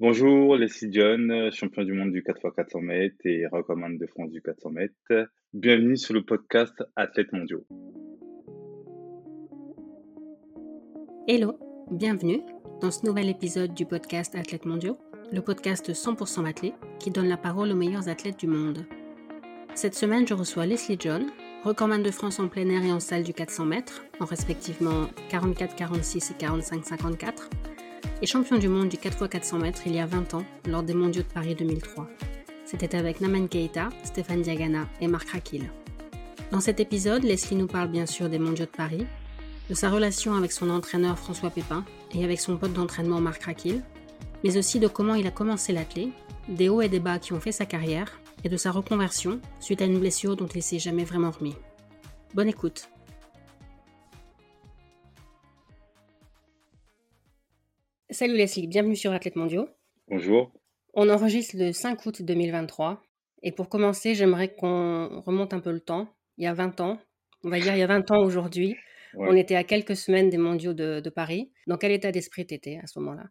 Bonjour, Leslie John, champion du monde du 4x400 mètres et recommande de France du 400 mètres. Bienvenue sur le podcast Athlètes mondiaux. Hello, bienvenue dans ce nouvel épisode du podcast Athlètes mondiaux, le podcast 100% athlète qui donne la parole aux meilleurs athlètes du monde. Cette semaine, je reçois Leslie John, recordman de France en plein air et en salle du 400 mètres, en respectivement 44-46 et 45-54 et champion du monde du 4x400 mètres il y a 20 ans lors des mondiaux de Paris 2003. C'était avec Naman Keita, Stéphane Diagana et Marc Rakil. Dans cet épisode, Leslie nous parle bien sûr des mondiaux de Paris, de sa relation avec son entraîneur François Pépin et avec son pote d'entraînement Marc Rakil, mais aussi de comment il a commencé l'athlé, des hauts et des bas qui ont fait sa carrière et de sa reconversion suite à une blessure dont il s'est jamais vraiment remis. Bonne écoute. Salut Leslie, bienvenue sur Athlètes Mondiaux. Bonjour. On enregistre le 5 août 2023. Et pour commencer, j'aimerais qu'on remonte un peu le temps. Il y a 20 ans, on va dire il y a 20 ans aujourd'hui, on était à quelques semaines des mondiaux de, Paris. Dans quel état d'esprit t'étais à ce moment-là?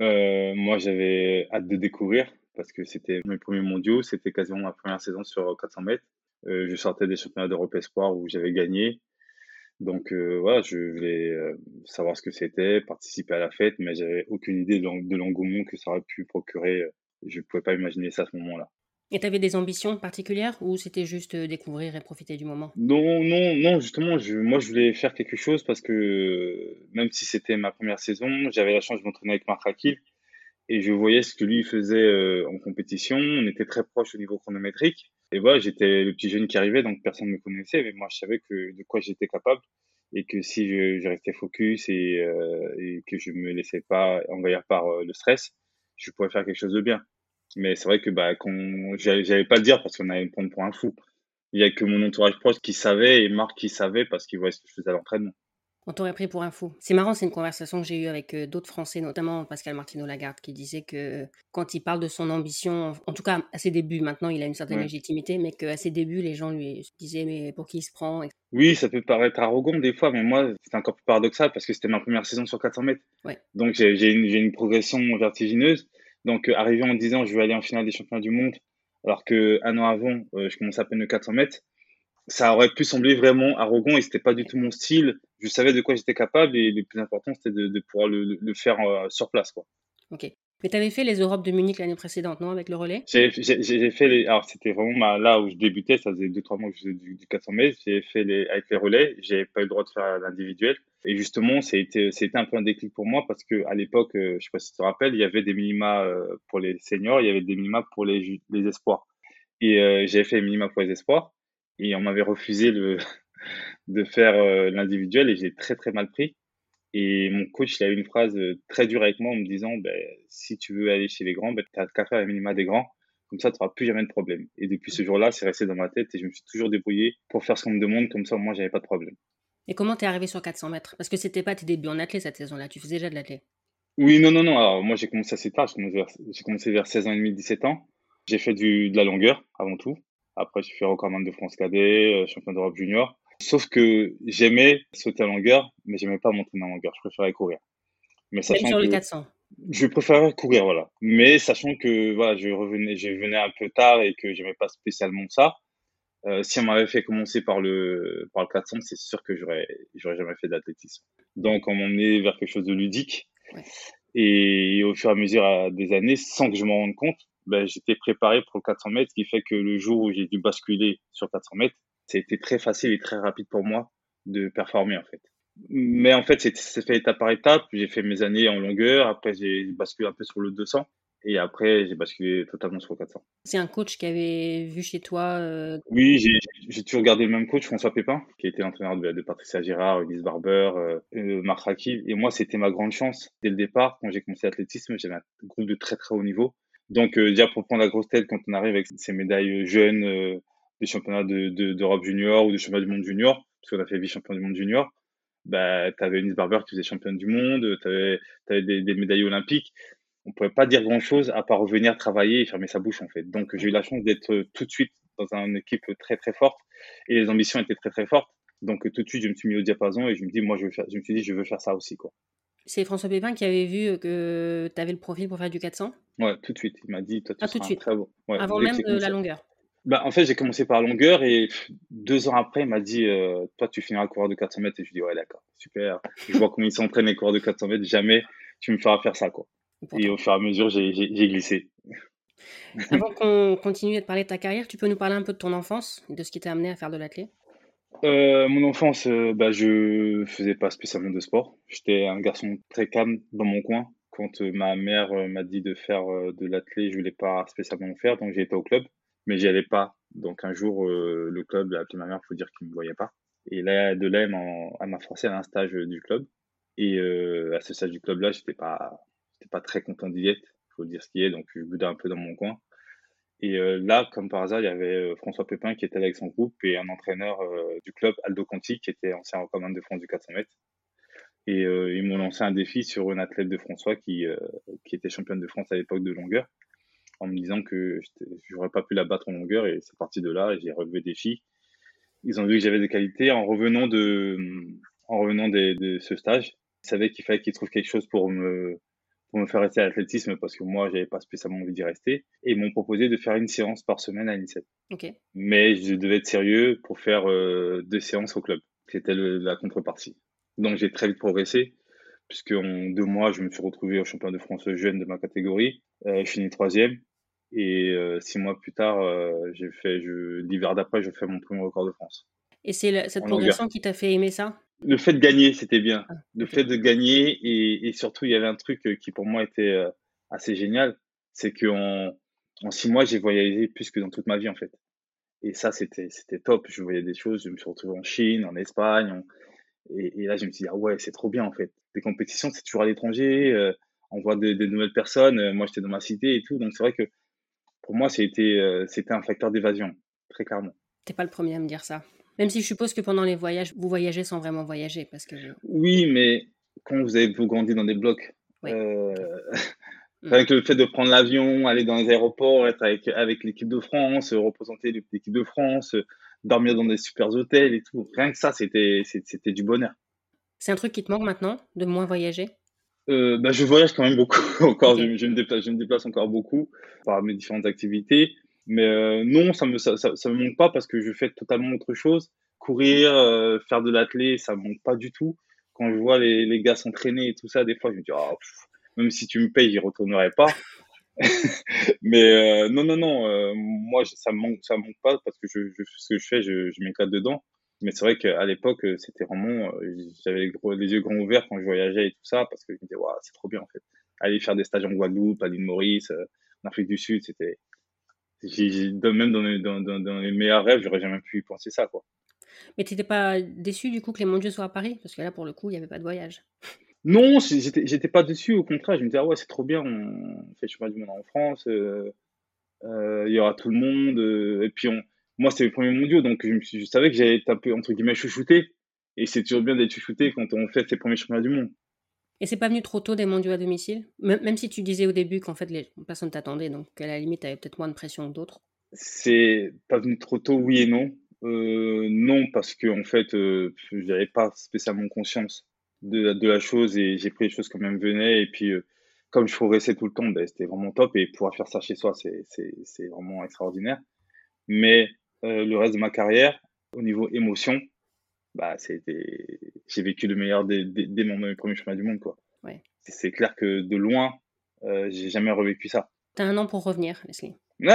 Euh, Moi, j'avais hâte de découvrir parce que c'était mes premiers mondiaux. C'était quasiment ma première saison sur 400 mètres. Euh, je sortais des championnats d'Europe Espoir où j'avais gagné. Donc euh, voilà, je voulais euh, savoir ce que c'était, participer à la fête, mais j'avais aucune idée de l'engouement que ça aurait pu procurer. Euh, je ne pouvais pas imaginer ça à ce moment-là. Et tu avais des ambitions particulières ou c'était juste découvrir et profiter du moment? Non, non, non, justement, je, moi je voulais faire quelque chose parce que même si c'était ma première saison, j'avais la chance de m'entraîner avec Marc Rakil et je voyais ce que lui faisait en compétition. On était très proches au niveau chronométrique. Et voilà, j'étais le petit jeune qui arrivait, donc personne ne me connaissait, mais moi je savais que de quoi j'étais capable et que si je, restais focus et, euh, et, que je me laissais pas envahir par euh, le stress, je pourrais faire quelque chose de bien. Mais c'est vrai que bah, j'avais pas le dire parce qu'on allait me prendre pour un fou. Il y a que mon entourage proche qui savait et Marc qui savait parce qu'il voyait ce que je faisais à l'entraînement. On t'aurait pris pour un fou. C'est marrant, c'est une conversation que j'ai eue avec euh, d'autres Français, notamment Pascal Martino Lagarde, qui disait que quand il parle de son ambition, en tout cas à ses débuts, maintenant il a une certaine légitimité, mais qu'à ses débuts, les gens lui disaient mais pour qui il se prend Oui, ça peut paraître arrogant des fois, mais moi c'est encore plus paradoxal parce que c'était ma première saison sur 400 mètres. Donc j'ai une, une, progression vertigineuse. Donc euh, arrivé en disant je vais aller en finale des championnats du monde, alors qu'un an avant, euh, je commençais à peine le 400 mètres ça aurait pu sembler vraiment arrogant et c'était pas du tout mon style. Je savais de quoi j'étais capable et le plus important c'était de, pouvoir le, faire euh, sur place quoi. Ok. Mais tu avais fait les Europes de Munich l'année précédente, non, avec le relais? J'ai fait les. Alors c'était vraiment là où je débutais, ça faisait 2-3 mois que je faisais du, 400 mètres. J'ai fait les avec les relais, j'avais pas eu le droit de faire l'individuel. Et justement, c'était c'était un peu un déclic pour moi parce que à l'époque, euh, je sais pas si tu te rappelles, il y avait des minima euh, pour les seniors, il y avait des minima pour les les espoirs. Et j'avais fait les minima pour les espoirs et on m'avait refusé le, de faire euh, l'individuel et j'ai très très mal pris. Et mon coach, il a eu une phrase euh, très dure avec moi en me disant ben, si tu veux aller chez les grands, ben, tu n'as qu'à faire les minima des grands, comme ça tu n'auras plus jamais de problème. Et depuis ce jour-là, c'est resté dans ma tête et je me suis toujours débrouillé pour faire ce qu'on me demande, comme ça moi j'avais pas de problème. Et comment t'es arrivé sur 400 mètres? Parce que c'était pas tes débuts en athlète cette saison-là, tu faisais déjà de l'athlète. Oui, non, non, non. Alors moi j'ai commencé assez tard, j'ai commencé, vers 16 ans et demi, 17 ans. J'ai fait du, de la longueur avant tout. Après, j'ai fait recordman de France cadet, euh, champion d'Europe junior. Sauf que j'aimais sauter en longueur, mais j'aimais pas monter en longueur. Je préférais courir. Mais sachant sur le 400. Je préférais courir, voilà. Mais sachant que voilà, je revenais, je venais un peu tard et que j'aimais pas spécialement ça. Euh, si on m'avait fait commencer par le par le 400, c'est sûr que j'aurais j'aurais jamais fait d'athlétisme. Donc on m'a emmené vers quelque chose de ludique. Ouais. Et au fur et à mesure des années, sans que je m'en rende compte, ben, j'étais préparé pour le 400 mètres, ce qui fait que le jour où j'ai dû basculer sur 400 mètres, ça a été très facile et très rapide pour moi de performer en fait. Mais en fait, c'est fait étape par étape. J'ai fait mes années en longueur, après j'ai basculé un peu sur le 200 et après j'ai basculé totalement sur le 400. C'est un coach qui avait vu chez toi euh, Oui, j'ai toujours gardé le même coach, François Pépin, qui était entraîneur de, de Patricia Girard, Elise Barber, euh, euh, Marc Raki. Et moi, c'était ma grande chance. Dès le départ, quand j'ai commencé l'athlétisme, j'avais un groupe de très très haut niveau donc, euh, déjà pour prendre la grosse tête quand on arrive avec ces médailles jeunes euh, des championnats d'Europe de, junior ou des championnats du monde junior, parce qu'on a fait vice-champion du monde junior, bah, tu avais Barber qui faisait championne du monde, tu avais, des, des, médailles olympiques. On pouvait pas dire grand-chose à part revenir travailler et fermer sa bouche, en fait. Donc, j'ai eu la chance d'être tout de suite dans une équipe très, très forte et les ambitions étaient très, très fortes. Donc, tout de suite, je me suis mis au diapason et je me dis, moi, je, je me suis dit, je veux faire ça aussi, quoi. C'est François Pépin qui avait vu que tu avais le profil pour faire du 400 Ouais, tout de suite. Il m'a dit, toi, tu Ah, tout de suite. très bon. Ouais, Avant même de la longueur. Bah, en fait, j'ai commencé par la longueur et deux ans après, il m'a dit, euh, toi, tu finiras coureur de 400 mètres. Et je lui dis, ouais, d'accord, super. Je vois comment ils s'entraînent les coureurs de 400 mètres. Jamais tu me feras faire ça, quoi. Et au fur et à mesure, j'ai glissé. Avant qu'on continue de parler de ta carrière, tu peux nous parler un peu de ton enfance, de ce qui t'a amené à faire de l'athlé? Euh, mon enfance, euh, bah, je faisais pas spécialement de sport. J'étais un garçon très calme dans mon coin. Quand euh, ma mère euh, m'a dit de faire de l'athlé, je voulais pas spécialement le faire, donc j'ai été au club, mais j'y allais pas. Donc un jour, le club a appelé ma mère, faut dire qu'il me voyait pas. Et là, de là, elle m'a forcé à un stage du club. Et à ce stage du club-là, j'étais pas, pas très content d'y être, faut dire ce qui est. Donc je boudais un peu dans mon coin. Et euh, là, comme par hasard, il y avait euh, François Pépin qui était avec son groupe et un entraîneur euh, du club, Aldo Conti, qui était ancien recommande de France du 400 mètres. Et ils m'ont lancé un défi sur une athlète de François qui, qui était championne de France à l'époque de longueur, en me disant que j'aurais pas pu la battre en longueur. Et c'est parti de là, et j'ai relevé le défi. Ils ont vu que j'avais des qualités. En revenant de, en revenant de, de ce stage, ils savaient qu'il fallait qu'ils trouvent quelque chose pour me, pour me faire rester à l'athlétisme parce que moi, j'avais pas spécialement envie d'y rester. Et ils m'ont proposé de faire une séance par semaine à l'INSEP. Ok. Mais je devais être sérieux pour faire euh, deux séances au club. C'était la contrepartie. Donc j'ai très vite progressé, puisque en deux mois, je me suis retrouvé au championnat de France jeune de ma catégorie. Euh, je finis troisième. Et euh, six mois plus tard, euh, j'ai fait, l'hiver d'après, je fais mon premier record de France. Et c'est cette En longueur. progression qui t'a fait aimer ça? Le fait de gagner, c'était bien. Ah, Le fait de gagner et, et surtout, il y avait un truc euh, qui pour moi était euh, assez génial, c'est qu'en en six mois, j'ai voyagé plus que dans toute ma vie en fait. Et ça, c'était c'était top. Je voyais des choses. Je me suis retrouvé en Chine, en Espagne, en- et, et là, je me suis dit ah ouais, c'est trop bien en fait. Les compétitions, c'est toujours à l'étranger. euh, on voit des, des nouvelles personnes. Moi, j'étais dans ma cité et tout, donc c'est vrai que pour moi, c'était euh, c'était un facteur d'évasion, très clairement. T'es pas le premier à me dire ça. Même si je suppose que pendant les voyages, vous voyagez sans vraiment voyager, parce que Oui, mais quand vous avez vous grandi dans des blocs, Oui. euh, Mm. avec le fait de prendre l'avion, aller dans les aéroports, être avec, avec l'équipe de France, représenter l'équipe de France, dormir dans des super hôtels et tout, rien que ça, c'était du bonheur. c'est un truc qui te manque maintenant, de moins voyager? Euh, bah, je voyage quand même beaucoup encore, je, je me déplace, je me déplace encore beaucoup par mes différentes activités, mais euh, non, ça me ça, me manque pas parce que je fais totalement autre chose. Courir, euh, faire de l'athlé, ça me manque pas du tout. Quand je vois les, les gars s'entraîner et tout ça, des fois, je me dis, Ah, même si tu me payes, j'y retournerai pas. mais euh, non, non, non, moi, ça me ça me manque pas parce que je, ce que je fais, je, je m'éclate dedans. Mais c'est vrai qu'à l'époque, c'était vraiment, j'avais les, yeux grands ouverts quand je voyageais et tout ça, parce que je me disais, Waouh, c'est trop bien en fait. Aller faire des stages en Guadeloupe, à l'île Maurice, en Afrique du Sud, c'était, même dans les, dans, dans, dans les meilleurs rêves, j'aurais jamais pu y penser ça, quoi. Mais t'étais pas déçu du coup que les Mondiaux soient à Paris? Parce que là, pour le coup, il n'y avait pas de voyage. Non, j'étais, pas dessus, au contraire, je me disais, ah ouais, c'est trop bien, on fait le championnat du monde en France, euh, euh, il y aura tout le monde, euh, et puis on, moi, c'était les premiers mondiaux, donc je, me suis- je savais que j'allais être un peu, entre guillemets, chouchouté, et c'est toujours bien d'être chouchouté quand on fait ses premiers championnats du monde. Et c'est pas venu trop tôt des Mondiaux à domicile? Même, si tu disais au début qu'en fait, les personne t'attendait, donc à la limite, t'avais peut-être moins de pression que d'autres. C'est pas venu trop tôt, oui et non. Euh, non, parce que en fait, euh, j'avais pas spécialement conscience de, la chose et j'ai pris les choses comme elles venaient. Et puis, euh, comme je progressais tout le temps, ben, c'était vraiment top. Et pouvoir faire ça chez soi, c'est vraiment extraordinaire. Mais euh, le reste de ma carrière, au niveau émotion, bah, c'était, j'ai vécu le meilleur dès, dès, dès mon premier chemin du monde, quoi. Ouais. C'est, clair que de loin, euh, j'ai jamais revécu ça. T'as un an pour revenir, Leslie. non,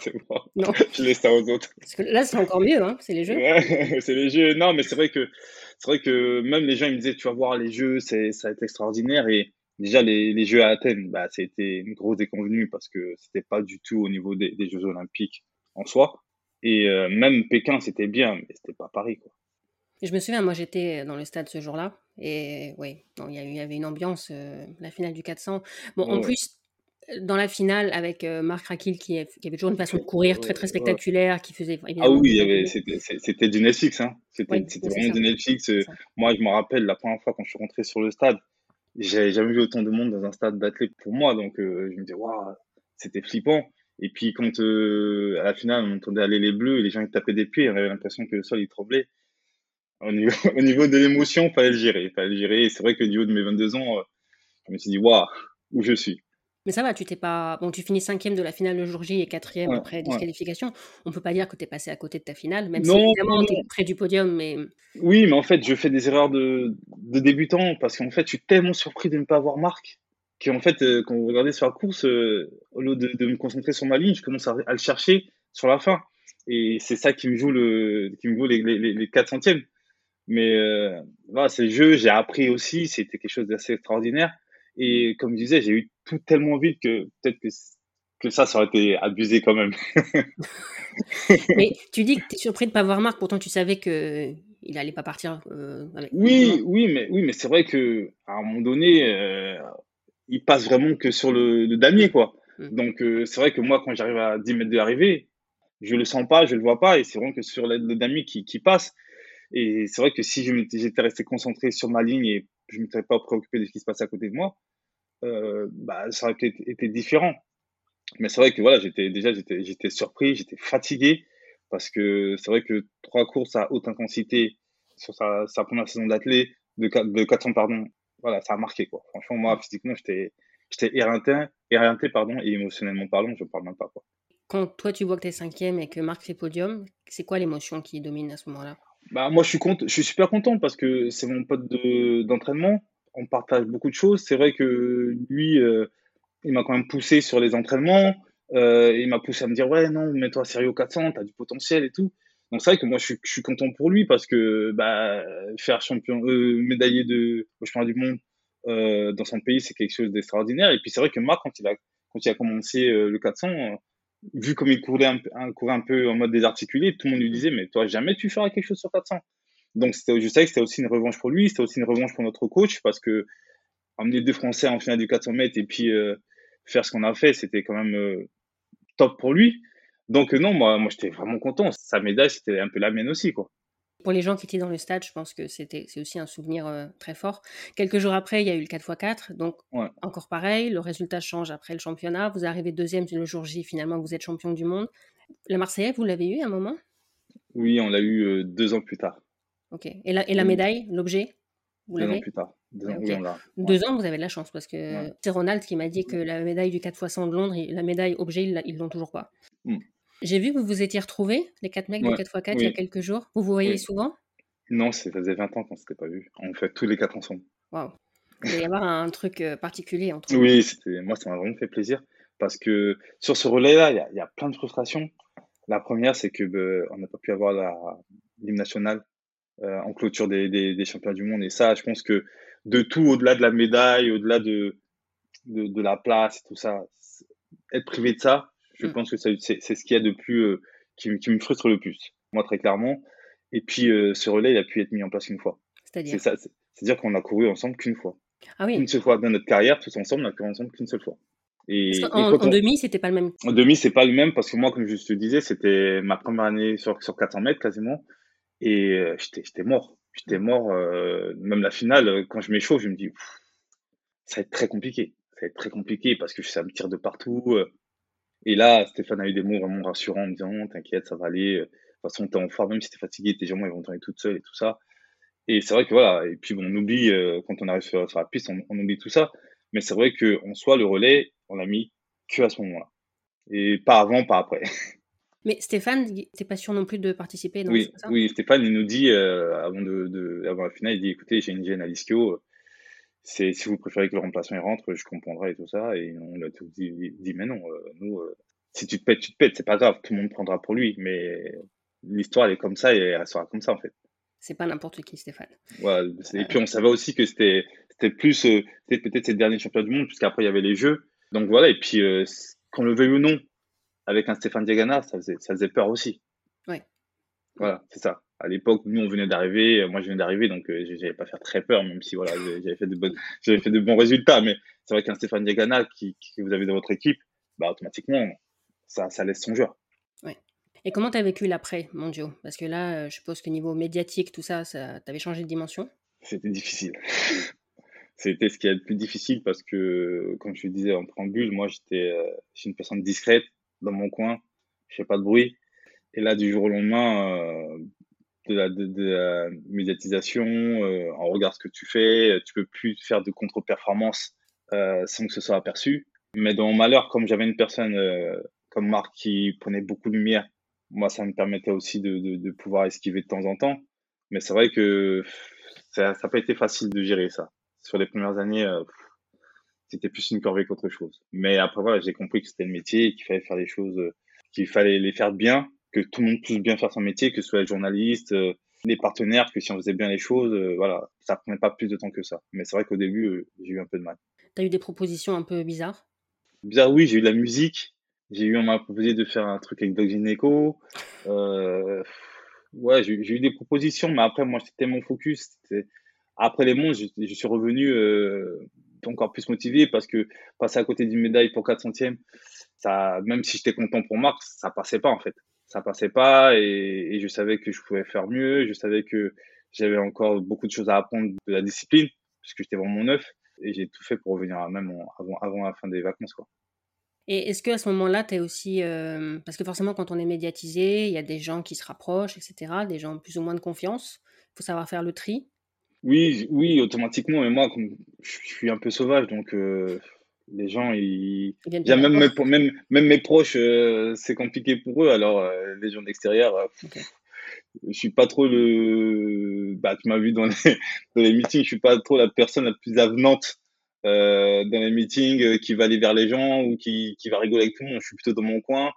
c'est bon. Non. Je laisse ça aux autres. Parce que là, c'est encore mieux, hein, c'est les jeux. Ouais, c'est les jeux. Non, mais c'est vrai que c'est vrai que même les gens ils me disaient tu vas voir les jeux, c'est ça va être extraordinaire et déjà les, les jeux à Athènes, bah c'était une grosse déconvenue parce que c'était pas du tout au niveau des, des Jeux Olympiques en soi et euh, même Pékin c'était bien mais c'était pas Paris quoi. Je me souviens, moi j'étais dans le stade ce jour-là, et oui, il y, avait une ambiance, euh, la finale du 400. Bon, en Ouais. plus, dans la finale, avec euh, Marc Raquil qui, est- qui avait toujours une façon de courir très très Ouais. spectaculaire, qui faisait Ah oui, c'était du Netflix hein. C'était vraiment du Netflix. Euh. Moi, je me rappelle la première fois quand je suis rentré sur le stade, j'avais jamais vu autant de monde dans un stade d'athlètes pour moi. Donc, euh, je me disais, waouh, c'était flippant. Et puis, quand euh, à la finale, on entendait aller les bleus et les gens ils tapaient des pieds, on avait l'impression que le sol il tremblait. Au niveau, au niveau de l'émotion, il fallait le gérer. fallait le gérer. Et c'est vrai que du haut de mes 22 ans, euh, je me suis dit, waouh, où je suis. Mais ça va, tu t'es pas. Bon, tu finis cinquième de la finale le jour J et quatrième après disqualification. On peut pas dire que tu es passé à côté de ta finale, même si évidemment tu es près du podium. Mais... Oui, mais en fait, je fais des erreurs de, de débutant parce qu'en fait, je suis tellement surpris de ne pas avoir Marc qu'en fait, euh, quand vous regardez sur la course, euh, au lieu de, me concentrer sur ma ligne, je commence à, le chercher sur la fin. Et c'est ça qui me joue, le, qui me joue les, les, les 4 centièmes. Mais euh, voilà, c'est le jeu, j'ai appris aussi, c'était quelque chose d'assez extraordinaire. Et comme je disais, j'ai eu tout tellement vite que peut-être que, que ça, ça aurait été abusé quand même. mais tu dis que tu es surpris de ne pas voir Marc, pourtant tu savais que il n'allait pas partir euh, avec Oui, oui, mais, oui, mais c'est vrai que à un moment donné, euh, il passe vraiment que sur le, damier, quoi. Mm. Donc euh, c'est vrai que moi, quand j'arrive à 10 mètres de l'arrivée, je le sens pas, je le vois pas, et c'est vraiment que sur le, damier qui, qui passe. Et c'est vrai que si j'étais resté concentré sur ma ligne et je ne m'étais pas préoccupé de ce qui se passait à côté de moi, euh, bah, ça aurait été, été différent. Mais c'est vrai que voilà, j'étais déjà j'étais, j'étais surpris, j'étais fatigué parce que c'est vrai que trois courses à haute intensité sur sa, sa première saison d'athlète de, de 400 pardon, voilà, ça a marqué quoi. Franchement, moi physiquement, j'étais j'étais éreinté, éreinté pardon et émotionnellement parlant, je ne parle même pas quoi. Quand toi tu vois que tu es cinquième et que Marc fait podium, c'est quoi l'émotion qui domine à ce moment-là? Bah, moi, je suis, content, je suis super content parce que c'est mon pote d'entraînement. on partage beaucoup de choses. C'est vrai que lui, euh, il m'a quand même poussé sur les entraînements. Euh, il m'a poussé à me dire Ouais, non, mets-toi sérieux au 400, tu as du potentiel et tout. Donc, c'est vrai que moi, je suis, je suis, content pour lui parce que bah, faire champion, euh, médaillé de championnat du monde euh, dans son pays, c'est quelque chose d'extraordinaire. Et puis, c'est vrai que Marc, quand il a, quand il a commencé le 400, vu comme il courait un, courait un peu en mode désarticulé, tout le monde lui disait, mais toi, jamais tu feras quelque chose sur 400. Donc, je sais que c'était aussi une revanche pour lui, c'était aussi une revanche pour notre coach, parce que emmener deux Français en finale du 400 mètres et puis euh, faire ce qu'on a fait, c'était quand même euh, top pour lui. Donc, non, moi, moi j'étais vraiment content. Sa médaille, c'était un peu la mienne aussi, quoi. Pour les gens qui étaient dans le stade, je pense que c'était c'est aussi un souvenir euh, très fort. Quelques jours après, il y a eu le 4x4, donc encore pareil, le résultat change après le championnat. Vous arrivez deuxième le jour J, finalement, vous êtes champion du monde. La Marseillaise, vous l'avez eu à un moment? Oui, on l'a eu euh, deux ans plus tard. Ok. Et la, et la médaille, l'objet vous Deux ans plus tard. Deux, ans, vous avez de la chance parce que c'est Ronald qui m'a dit que la médaille du 4x100 de Londres, la médaille objet, ils l'ont toujours pas. Hmm. J'ai vu que vous vous étiez retrouvés, les quatre mecs de 4x4, il y a quelques jours. Vous vous voyez souvent? Non, ça faisait 20 ans qu'on ne s'était pas vus. On fait tous les quatre ensemble. Waouh. Il va y avoir un truc euh, particulier entre Oui, moi, ça m'a vraiment fait plaisir. Parce que sur ce relais-là, il y, a plein de frustrations. La première, c'est que bah, on n'a pas pu avoir l'hymne national euh, en clôture des, des, championnats du monde. Et ça, je pense que de tout, au-delà de la médaille, au-delà de, de, de, la place, tout ça, être privé de ça, je mm. pense que c'est ce qu'il y a de plus euh, qui, me frustre le plus, moi très clairement. Et puis euh, ce relais, il a pu être mis en place une fois. C'est-à-dire C'est-à-dire qu'on a couru ensemble qu'une fois. Ah oui. Une seule fois dans notre carrière, tous ensemble, on a couru ensemble qu'une seule fois. Et, en, demi, c'était pas le même. En demi, c'est pas le même parce que moi, comme je te disais, c'était ma première année sur, sur 400 mètres quasiment. Et euh, j'étais mort. J'étais mort. même la finale, quand je m'échauffe, je me dis, ça va être très compliqué. Ça va être très compliqué parce que ça me tire de partout. Et là, Stéphane a eu des mots vraiment rassurants en me disant, t'inquiète, ça va aller. De toute façon, t'es en forme, même si t'es fatigué, tes jambes, ils vont tourner toutes seules et tout ça. Et c'est vrai que voilà, et puis bon, on oublie, euh, quand on arrive sur, la piste, on, oublie tout ça. Mais c'est vrai qu'en soi, le relais, on l'a mis que à ce moment-là. Et pas avant, pas après. Mais Stéphane, t'es pas sûr non plus de participer non, Oui, oui Stéphane, il nous dit, euh, avant, de, de, avant la finale, il dit écoutez, j'ai une gêne à l'ischio, c'est si vous préférez que le remplaçant il rentre, je comprendrai et tout ça. Et on a tout dit, dit mais non, euh, nous, euh, si tu te pètes, tu te pètes, c'est pas grave, tout le monde prendra pour lui. Mais l'histoire elle est comme ça et elle sera comme ça en fait. C'est pas n'importe qui, Stéphane. Ouais, et puis on savait aussi que c'était c'était plus euh, c'était peut-être cette dernier champion du monde puisqu'après il y avait les jeux. Donc voilà et puis qu'on le veuille ou non, avec un Stéphane Diagana, ça faisait ça faisait peur aussi. Ouais. Voilà, c'est ça à l'époque, nous, on venait d'arriver. Moi, je venais d'arriver, donc euh, j'avais pas faire très peur, même si voilà, j'avais fait de bonnes, j'avais fait de bons résultats. Mais c'est vrai qu'un Stéphane Diagana qui, qui, vous avez dans votre équipe, bah, automatiquement, ça, ça laisse son joueur. Ouais. Et comment tu as vécu l'après mondiaux Parce que là, euh, je suppose que niveau médiatique, tout ça, ça t'avait changé de dimension? C'était difficile. C'était ce qui est le plus difficile parce que, comme je le disais en préambule, moi, j'étais euh, une personne discrète dans mon coin. Je fais pas de bruit. Et là, du jour au lendemain, de la, médiatisation, euh, on regarde ce que tu fais, tu peux plus faire de contre-performance euh, sans que ce soit aperçu. Mais dans mon malheur, comme j'avais une personne euh, comme Marc qui prenait beaucoup de lumière, moi, ça me permettait aussi de, pouvoir esquiver de temps en temps. Mais c'est vrai que ça n'a pas été facile de gérer ça. Sur les premières années, euh, c'était plus une corvée qu'autre chose. Mais après, voilà, j'ai compris que c'était le métier, qu'il fallait faire les choses, euh, qu'il fallait les faire bien, que tout le monde puisse bien faire son métier, que ce soit les journalistes, euh, les partenaires, que si on faisait bien les choses, voilà, ça prenait pas plus de temps que ça. Mais c'est vrai qu'au début, j'ai eu un peu de mal. Tu as eu des propositions un peu bizarres? Bizarre, oui, j'ai eu de la musique. J'ai eu, on m'a proposé de faire un truc avec Doc Gineco. Euh, ouais, j'ai eu des propositions, mais après, moi, c'était mon focus. Après les mondes, je, je suis revenu euh, encore plus motivé parce que passer à côté d'une médaille pour 4 centièmes, ça, même si j'étais content pour Marc, ça passait pas en fait. Ça passait pas et, et, je savais que je pouvais faire mieux. Je savais que j'avais encore beaucoup de choses à apprendre de la discipline puisque j'étais vraiment neuf et j'ai tout fait pour revenir même avant, avant la fin des vacances. Quoi. Et est-ce qu'à ce, moment-là, tu es aussi. Euh, parce que forcément, quand on est médiatisé, il y a des gens qui se rapprochent, etc., des gens plus ou moins de confiance. Il faut savoir faire le tri. Oui, oui, automatiquement. Mais moi, comme je suis un peu sauvage, donc euh, les gens, ils. ils même, mes, même, même, mes proches, euh, c'est compliqué pour eux. Alors, les gens d'extérieur, okay. je suis pas trop le. Bah, tu m'as vu dans les, dans les meetings, je suis pas trop la personne la plus avenante euh, dans les meetings euh, qui va aller vers les gens ou qui, qui va rigoler avec tout le monde. Je suis plutôt dans mon coin,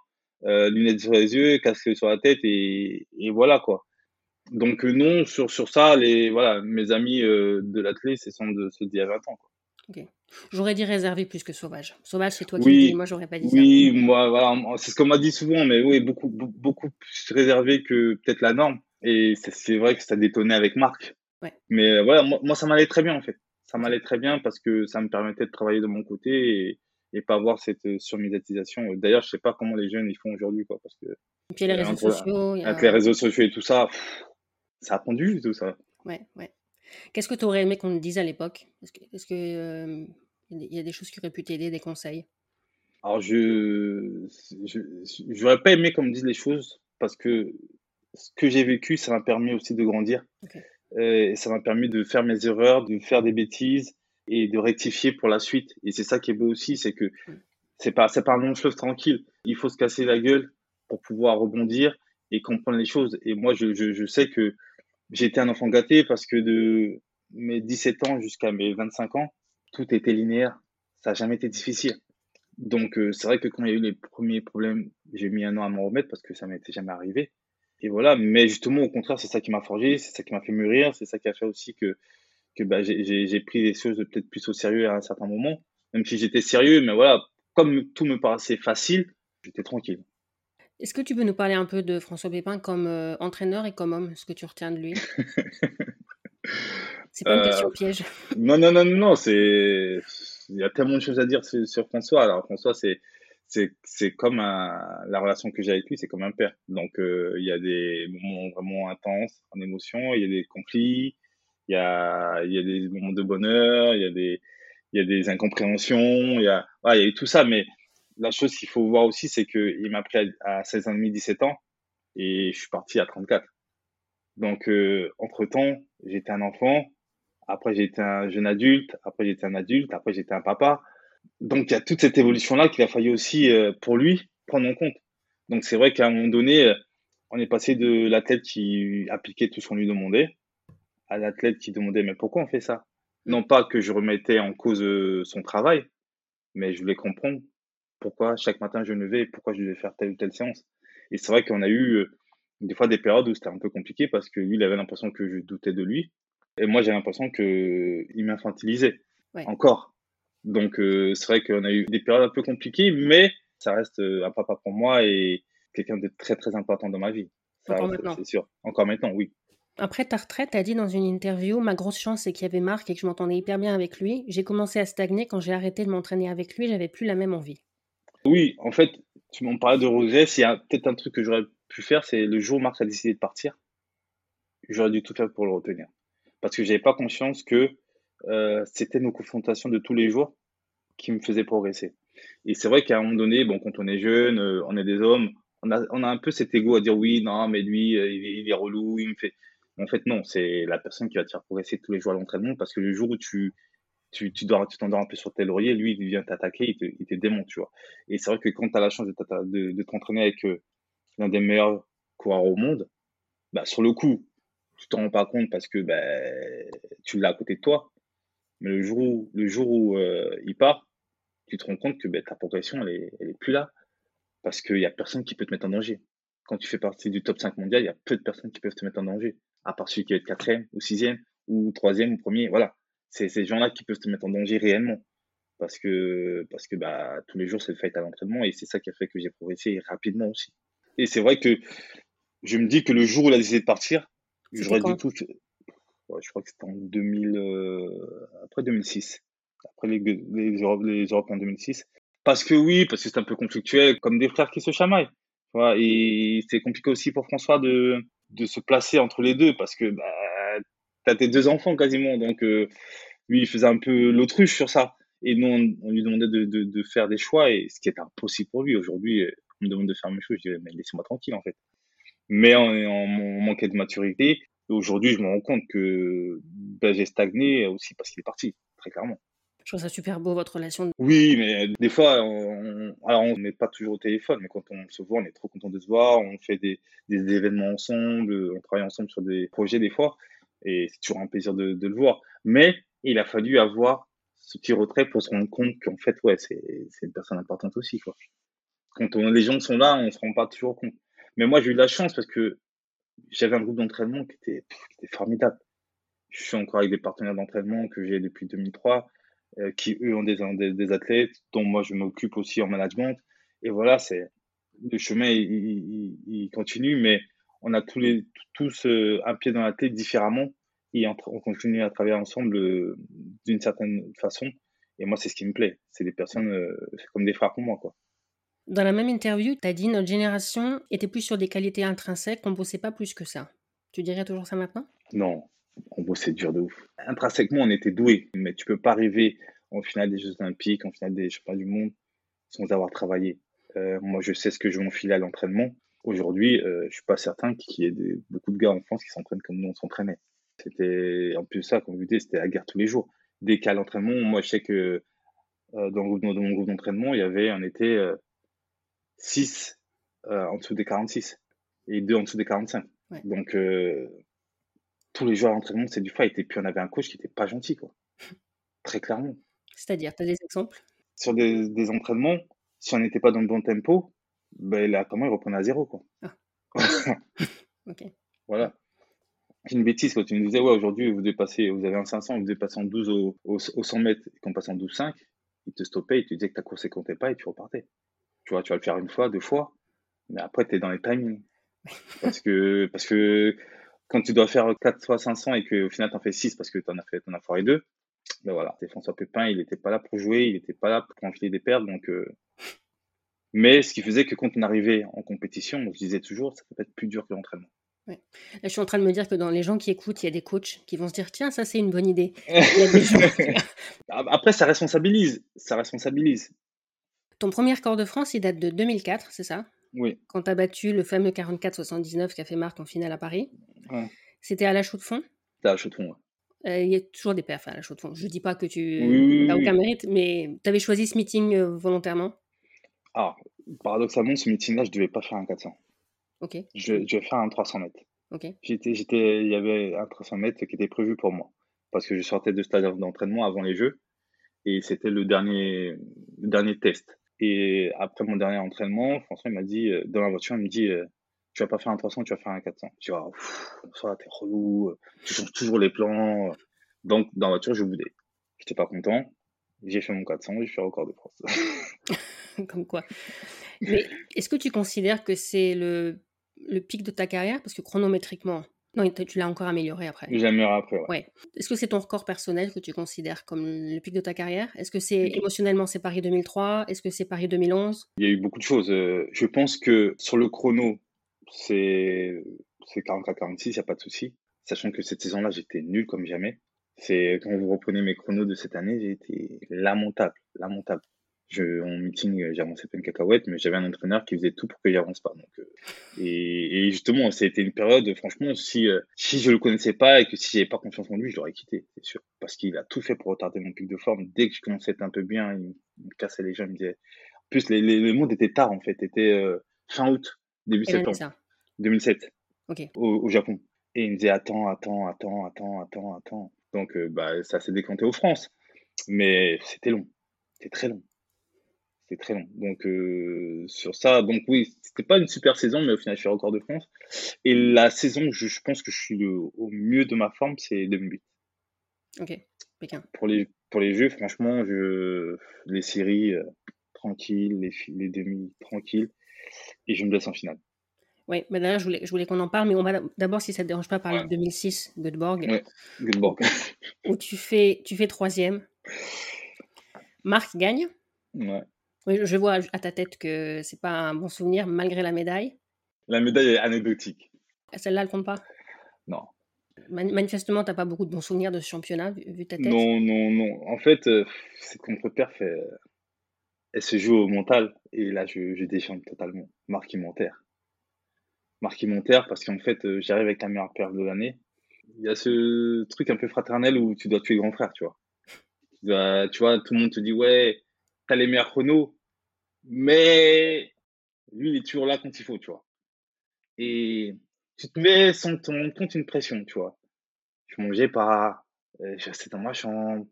euh, lunettes sur les yeux, casque sur la tête et, et voilà quoi. Donc euh, non, sur, sur ça, les, voilà, mes amis euh, de l'athlète, c'est sont de d'il y a 20 ans. Quoi. Okay. J'aurais dit réservé plus que sauvage. Sauvage, c'est toi qui oui, dis, moi j'aurais pas dit oui, ça. Moi, voilà, c'est ce qu'on m'a dit souvent, mais oui, beaucoup, beaucoup plus réservé que peut-être la norme. Et c'est vrai que ça détonnait avec Marc. Ouais. Mais voilà, moi, moi ça m'allait très bien en fait ça m'allait très bien parce que ça me permettait de travailler de mon côté et, et pas avoir cette euh, surmédiatisation. D'ailleurs, je sais pas comment les jeunes ils font aujourd'hui, quoi, parce que. Et puis les réseaux sociaux. Avec les réseaux sociaux et tout ça, ça a pendu tout ça. Ouais, ouais. Qu'est-ce que tu aurais aimé qu'on te dise à l'époque? Est-ce que euh, y a des choses qui auraient pu t'aider, des conseils? Alors je, j'aurais pas aimé qu'on me dise les choses parce que ce que j'ai vécu, ça m'a permis aussi de grandir. Okay. Euh, et ça m'a permis de faire mes erreurs, de faire des bêtises et de rectifier pour la suite. Et c'est ça qui est beau aussi, c'est que c'est pas pas un long fleuve tranquille. Il faut se casser la gueule pour pouvoir rebondir et comprendre les choses. Et moi, je, je, je sais que j'ai été un enfant gâté parce que de mes 17 ans jusqu'à mes 25 ans, tout était linéaire. Ça n'a jamais été difficile. Donc, euh, c'est vrai que quand il y a eu les premiers problèmes, j'ai mis un an à m'en remettre parce que ça m'était jamais arrivé. Et voilà, mais justement, au contraire, c'est ça qui m'a forgé, c'est ça qui m'a fait mûrir, c'est ça qui a fait aussi que, que bah, j'ai pris les choses peut-être plus au sérieux à un certain moment. Même si j'étais sérieux, mais voilà, comme tout me paraissait facile, j'étais tranquille. Est-ce que tu peux nous parler un peu de François Pépin comme euh, entraîneur et comme homme, ce que tu retiens de lui? C'est pas une question Euh, piège. Non, non, non, non, c'est. Il y a tellement de choses à dire sur, sur François. Alors, François, c'est. C'est, comme un, la relation que j'ai avec lui, c'est comme un père. Donc, euh, il y a des moments vraiment intenses en émotion, il y a des conflits, il y a, y a des moments de bonheur, il y a des, il y a des incompréhensions, il y a, y a eu tout ça. Mais la chose qu'il faut voir aussi, c'est qu'il m'a pris à, à 16 ans et demi, 17 ans, et je suis parti à 34. Donc, euh, entre-temps, j'étais un enfant, après j'étais un jeune adulte, après j'étais un adulte, après j'étais un papa. Donc, il y a toute cette évolution-là qu'il a fallu aussi, euh, pour lui, prendre en compte. Donc, c'est vrai qu'à un moment donné, euh, on est passé de l'athlète qui appliquait tout ce qu'on lui demandait à l'athlète qui demandait mais pourquoi on fait ça? Non pas que je remettais en cause euh, son travail, mais je voulais comprendre pourquoi chaque matin je me levais et pourquoi je devais faire telle ou telle séance. Et c'est vrai qu'on a eu euh, des fois des périodes où c'était un peu compliqué parce que lui, il avait l'impression que je doutais de lui. Et moi, j'ai l'impression qu'il m'infantilisait Ouais. encore. Donc, euh, c'est vrai qu'on a eu des périodes un peu compliquées, mais ça reste euh, un papa pour moi et quelqu'un de très, très important dans ma vie. Ça, Encore maintenant. c'est sûr. Encore maintenant, oui. Après ta retraite, tu as dit dans une interview Ma grosse chance, c'est qu'il y avait Marc et que je m'entendais hyper bien avec lui. J'ai commencé à stagner quand j'ai arrêté de m'entraîner avec lui, j'avais plus la même envie. Oui, en fait, tu m'en parlais de regrets. A peut-être un truc que j'aurais pu faire, c'est le jour où Marc a décidé de partir, j'aurais dû tout faire pour le retenir. Parce que j'avais pas conscience que euh, c'était nos confrontations de tous les jours qui me faisaient progresser. Et c'est vrai qu'à un moment donné, bon, quand on est jeune, euh, on est des hommes, on a, on a un peu cet ego à dire oui, non, mais lui, euh, il, est relou, il me fait. En fait, non, c'est la personne qui va te faire progresser tous les jours à l'entraînement parce que le jour où tu tu, tu t'endors un peu sur tes lauriers, lui, il vient t'attaquer, il te, il te démonte, tu vois. Et c'est vrai que quand tu as la chance de, de, de t'entraîner avec euh, l'un des meilleurs coureurs au monde, bah, sur le coup, tu t'en rends pas compte parce que bah, tu l'as à côté de toi. Mais le jour où, le jour euh, il part, tu te rends compte que bah, ta progression, elle est, plus là. Parce qu'il y a personne qui peut te mettre en danger. Quand tu fais partie du top 5 mondial, il y a peu de personnes qui peuvent te mettre en danger. À part celui qui va être quatrième ou sixième ou troisième ou premier. Voilà. C'est ces gens-là qui peuvent te mettre en danger réellement. Parce que, parce que bah, tous les jours, c'est le fight à l'entraînement et c'est ça qui a fait que j'ai progressé rapidement aussi. Et c'est vrai que je me dis que le jour où il a décidé de partir, j'aurais du tout. je crois que c'était en 2000, euh, après 2006, après les, les, les Europes en 2006. Parce que oui, parce que c'est un peu conflictuel, comme des frères qui se chamaillent. Et c'est compliqué aussi pour François de, de se placer entre les deux parce que bah, as tes deux enfants quasiment. Donc, euh, lui, il faisait un peu l'autruche sur ça. Et nous, on, lui demandait de, de, de, faire des choix, et ce qui est impossible pour lui. Aujourd'hui, on me demande de faire mes choses, je dis, mais laissez-moi tranquille, en fait mais en, en, manquait de maturité. Aujourd'hui, je me rends compte que ben, j'ai stagné aussi parce qu'il est parti, très clairement. Je trouve ça super beau votre relation. Oui, mais des fois, on, alors on n'est pas toujours au téléphone, mais quand on se voit, on est trop content de se voir. On fait des, des événements ensemble, on travaille ensemble sur des projets des fois, et c'est toujours un plaisir de, le voir. Mais il a fallu avoir ce petit retrait pour se rendre compte qu'en fait, ouais, c'est une personne importante aussi, quoi. Quand les gens sont là, on se rend pas toujours compte. Mais moi, j'ai eu de la chance parce que j'avais un groupe d'entraînement qui était, formidable. Je suis encore avec des partenaires d'entraînement que j'ai depuis 2003, euh, qui eux ont des, des, athlètes, dont moi je m'occupe aussi en management. Et voilà, c'est le chemin, il, il, continue, mais on a tous, les, tous euh, un pied dans la tête différemment et on, on continue à travailler ensemble euh, d'une certaine façon. Et moi, c'est ce qui me plaît. C'est des personnes, c'est comme des frères pour moi, quoi. Dans la même interview, tu as dit notre génération était plus sur des qualités intrinsèques, on bossait pas plus que ça. Tu dirais toujours ça maintenant? Non, on bossait dur de ouf. Intrinsèquement, on était doué, mais tu peux pas arriver en finale des Jeux Olympiques, en finale des Championnats du Monde, sans avoir travaillé. Euh, moi, je sais ce que je vais enfiler à l'entraînement. Aujourd'hui, euh, je suis pas certain qu'il y ait beaucoup de gars en France qui s'entraînent comme nous on s'entraînait. C'était en plus ça, comme vous dites, c'était la guerre tous les jours. Dès qu'à l'entraînement, moi, je sais que euh, dans, dans, mon groupe d'entraînement, il y avait, on était 6 euh, en dessous des 46 et 2 en dessous des 45. Donc, euh, tous les jours à l'entraînement, c'est du fight. Et puis, on avait un coach qui n'était pas gentil, quoi. Très clairement. C'est-à-dire, tu as des exemples? Sur des, des, entraînements, si on n'était pas dans le bon tempo, ben, là, comment il reprenait à zéro, quoi. Ah. ok. Voilà. C'est une bêtise quand tu me disais, ouais, aujourd'hui, vous dépassez, vous avez un 500, vous dépassez en 12 au, au, 100 mètres et qu'on passe en 12,5, il te stoppait, il te disait que ta course ne comptait pas et tu repartais. Tu vois, tu vas le faire une fois, deux fois, mais après, tu es dans les timings. Parce que, parce que quand tu dois faire 4 fois 500 et qu'au final, tu en fais 6 parce que tu en as fait, en as foiré 2, ben voilà, François Pépin, il n'était pas là pour jouer, il n'était pas là pour enfiler des pertes. Donc, euh... Mais ce qui faisait que quand on arrivait en compétition, on se disait toujours, ça peut être plus dur que l'entraînement. Ouais. Là, je suis en train de me dire que dans les gens qui écoutent, il y a des coachs qui vont se dire tiens, ça c'est une bonne idée. Après, ça responsabilise. Ça responsabilise. Ton premier record de France, il date de 2004, c'est ça? Oui. Quand tu as battu le fameux 44-79 qui a fait marque en finale à Paris. Ouais. C'était à la chaux de fond? C'était à la chaux de fond, ouais. Euh, il y a toujours des perfs à la chaux de fond. Je dis pas que tu n'as aucun mérite, mais tu avais choisi ce meeting euh, volontairement? Alors, paradoxalement, ce meeting-là, je devais pas faire un 400. Ok. Je, je vais faire un 300 mètres. Ok. J'étais, j'étais, il y avait un 300 mètres qui était prévu pour moi. Parce que je sortais de stade d'entraînement avant les Jeux. Et c'était le dernier, le dernier test. Et après mon dernier entraînement, François il m'a dit, euh, dans la voiture, il me dit, euh, tu vas pas faire un 300, tu vas faire un 400. Je dis, oh, ça, t'es relou, tu changes toujours les plans. Donc, dans la voiture, je boudais. J'étais pas content. J'ai fait mon 400 et je suis record de France. Comme quoi. Mais est-ce que tu considères que c'est le, le pic de ta carrière? Parce que chronométriquement, non, tu l'as encore amélioré après. J'ai amélioré après, ouais. ouais. Est-ce que c'est ton record personnel que tu considères comme le pic de ta carrière? Est-ce que c'est émotionnellement c'est Paris 2003 Est-ce que c'est Paris 2011 Il y a eu beaucoup de choses. Euh, je pense que sur le chrono, c'est 44-46, il n'y a pas de souci. Sachant que cette saison-là, j'étais nul comme jamais. C'est quand vous reprenez mes chronos de cette année, j'ai été lamentable, lamentable. Je, en meeting, j'avançais pas une cacahuète, mais j'avais un entraîneur qui faisait tout pour que j'avance pas. Donc, euh, et, et, justement, c'était une période, franchement, si, euh, si je le connaissais pas et que si j'avais pas confiance en lui, je l'aurais quitté, c'est sûr. Parce qu'il a tout fait pour retarder mon pic de forme. Dès que je commençais à être un peu bien, il, me cassait les jambes, il me disait. En plus, les, les, le monde était tard, en fait, était euh, fin août, début septembre. 2007. Ok. Au, au, Japon. Et il me disait attends, attends, attends, attends, attends, attends. Donc, bah, ça s'est décanté aux France. Mais c'était long. C'était très long. C'était très long. Donc, euh, sur ça, donc oui, c'était pas une super saison, mais au final, je suis record de France. Et la saison, je, je pense que je suis le, au mieux de ma forme, c'est 2008. Ok, Pékin. Pour les, pour les jeux, franchement, je, les séries, euh, tranquilles, les, les demi, tranquilles. Et je me blesse en finale. Oui, mais d'ailleurs, je voulais, je voulais qu'on en parle, mais on va d'abord, si ça ne te dérange pas, parler ouais. de 2006, Göteborg. Ouais, Göteborg. où tu fais, tu fais troisième. Marc gagne. Ouais. Oui, je vois à ta tête que c'est pas un bon souvenir malgré la médaille. La médaille est anecdotique. Celle-là, elle compte pas? Non. manifestement, tu n'as pas beaucoup de bons souvenirs de ce championnat, vu, vu ta tête? Non, non, non. En fait, euh, cette contre-perf, elle, elle, se joue au mental. Et là, je, je déchante totalement. Marc, il m'enterre. Marc, il m'enterre parce qu'en fait, euh, j'arrive avec la meilleure perf de l'année. Il y a ce truc un peu fraternel où tu dois tuer grand frère, tu vois. Tu, dois, tu vois, tout le monde te dit, ouais, t'as les meilleurs chronos, mais lui, il est toujours là quand il faut, tu vois. Et tu te mets sans te rendre compte une pression, tu vois. Je mangeais pas, euh, je restais dans ma chambre.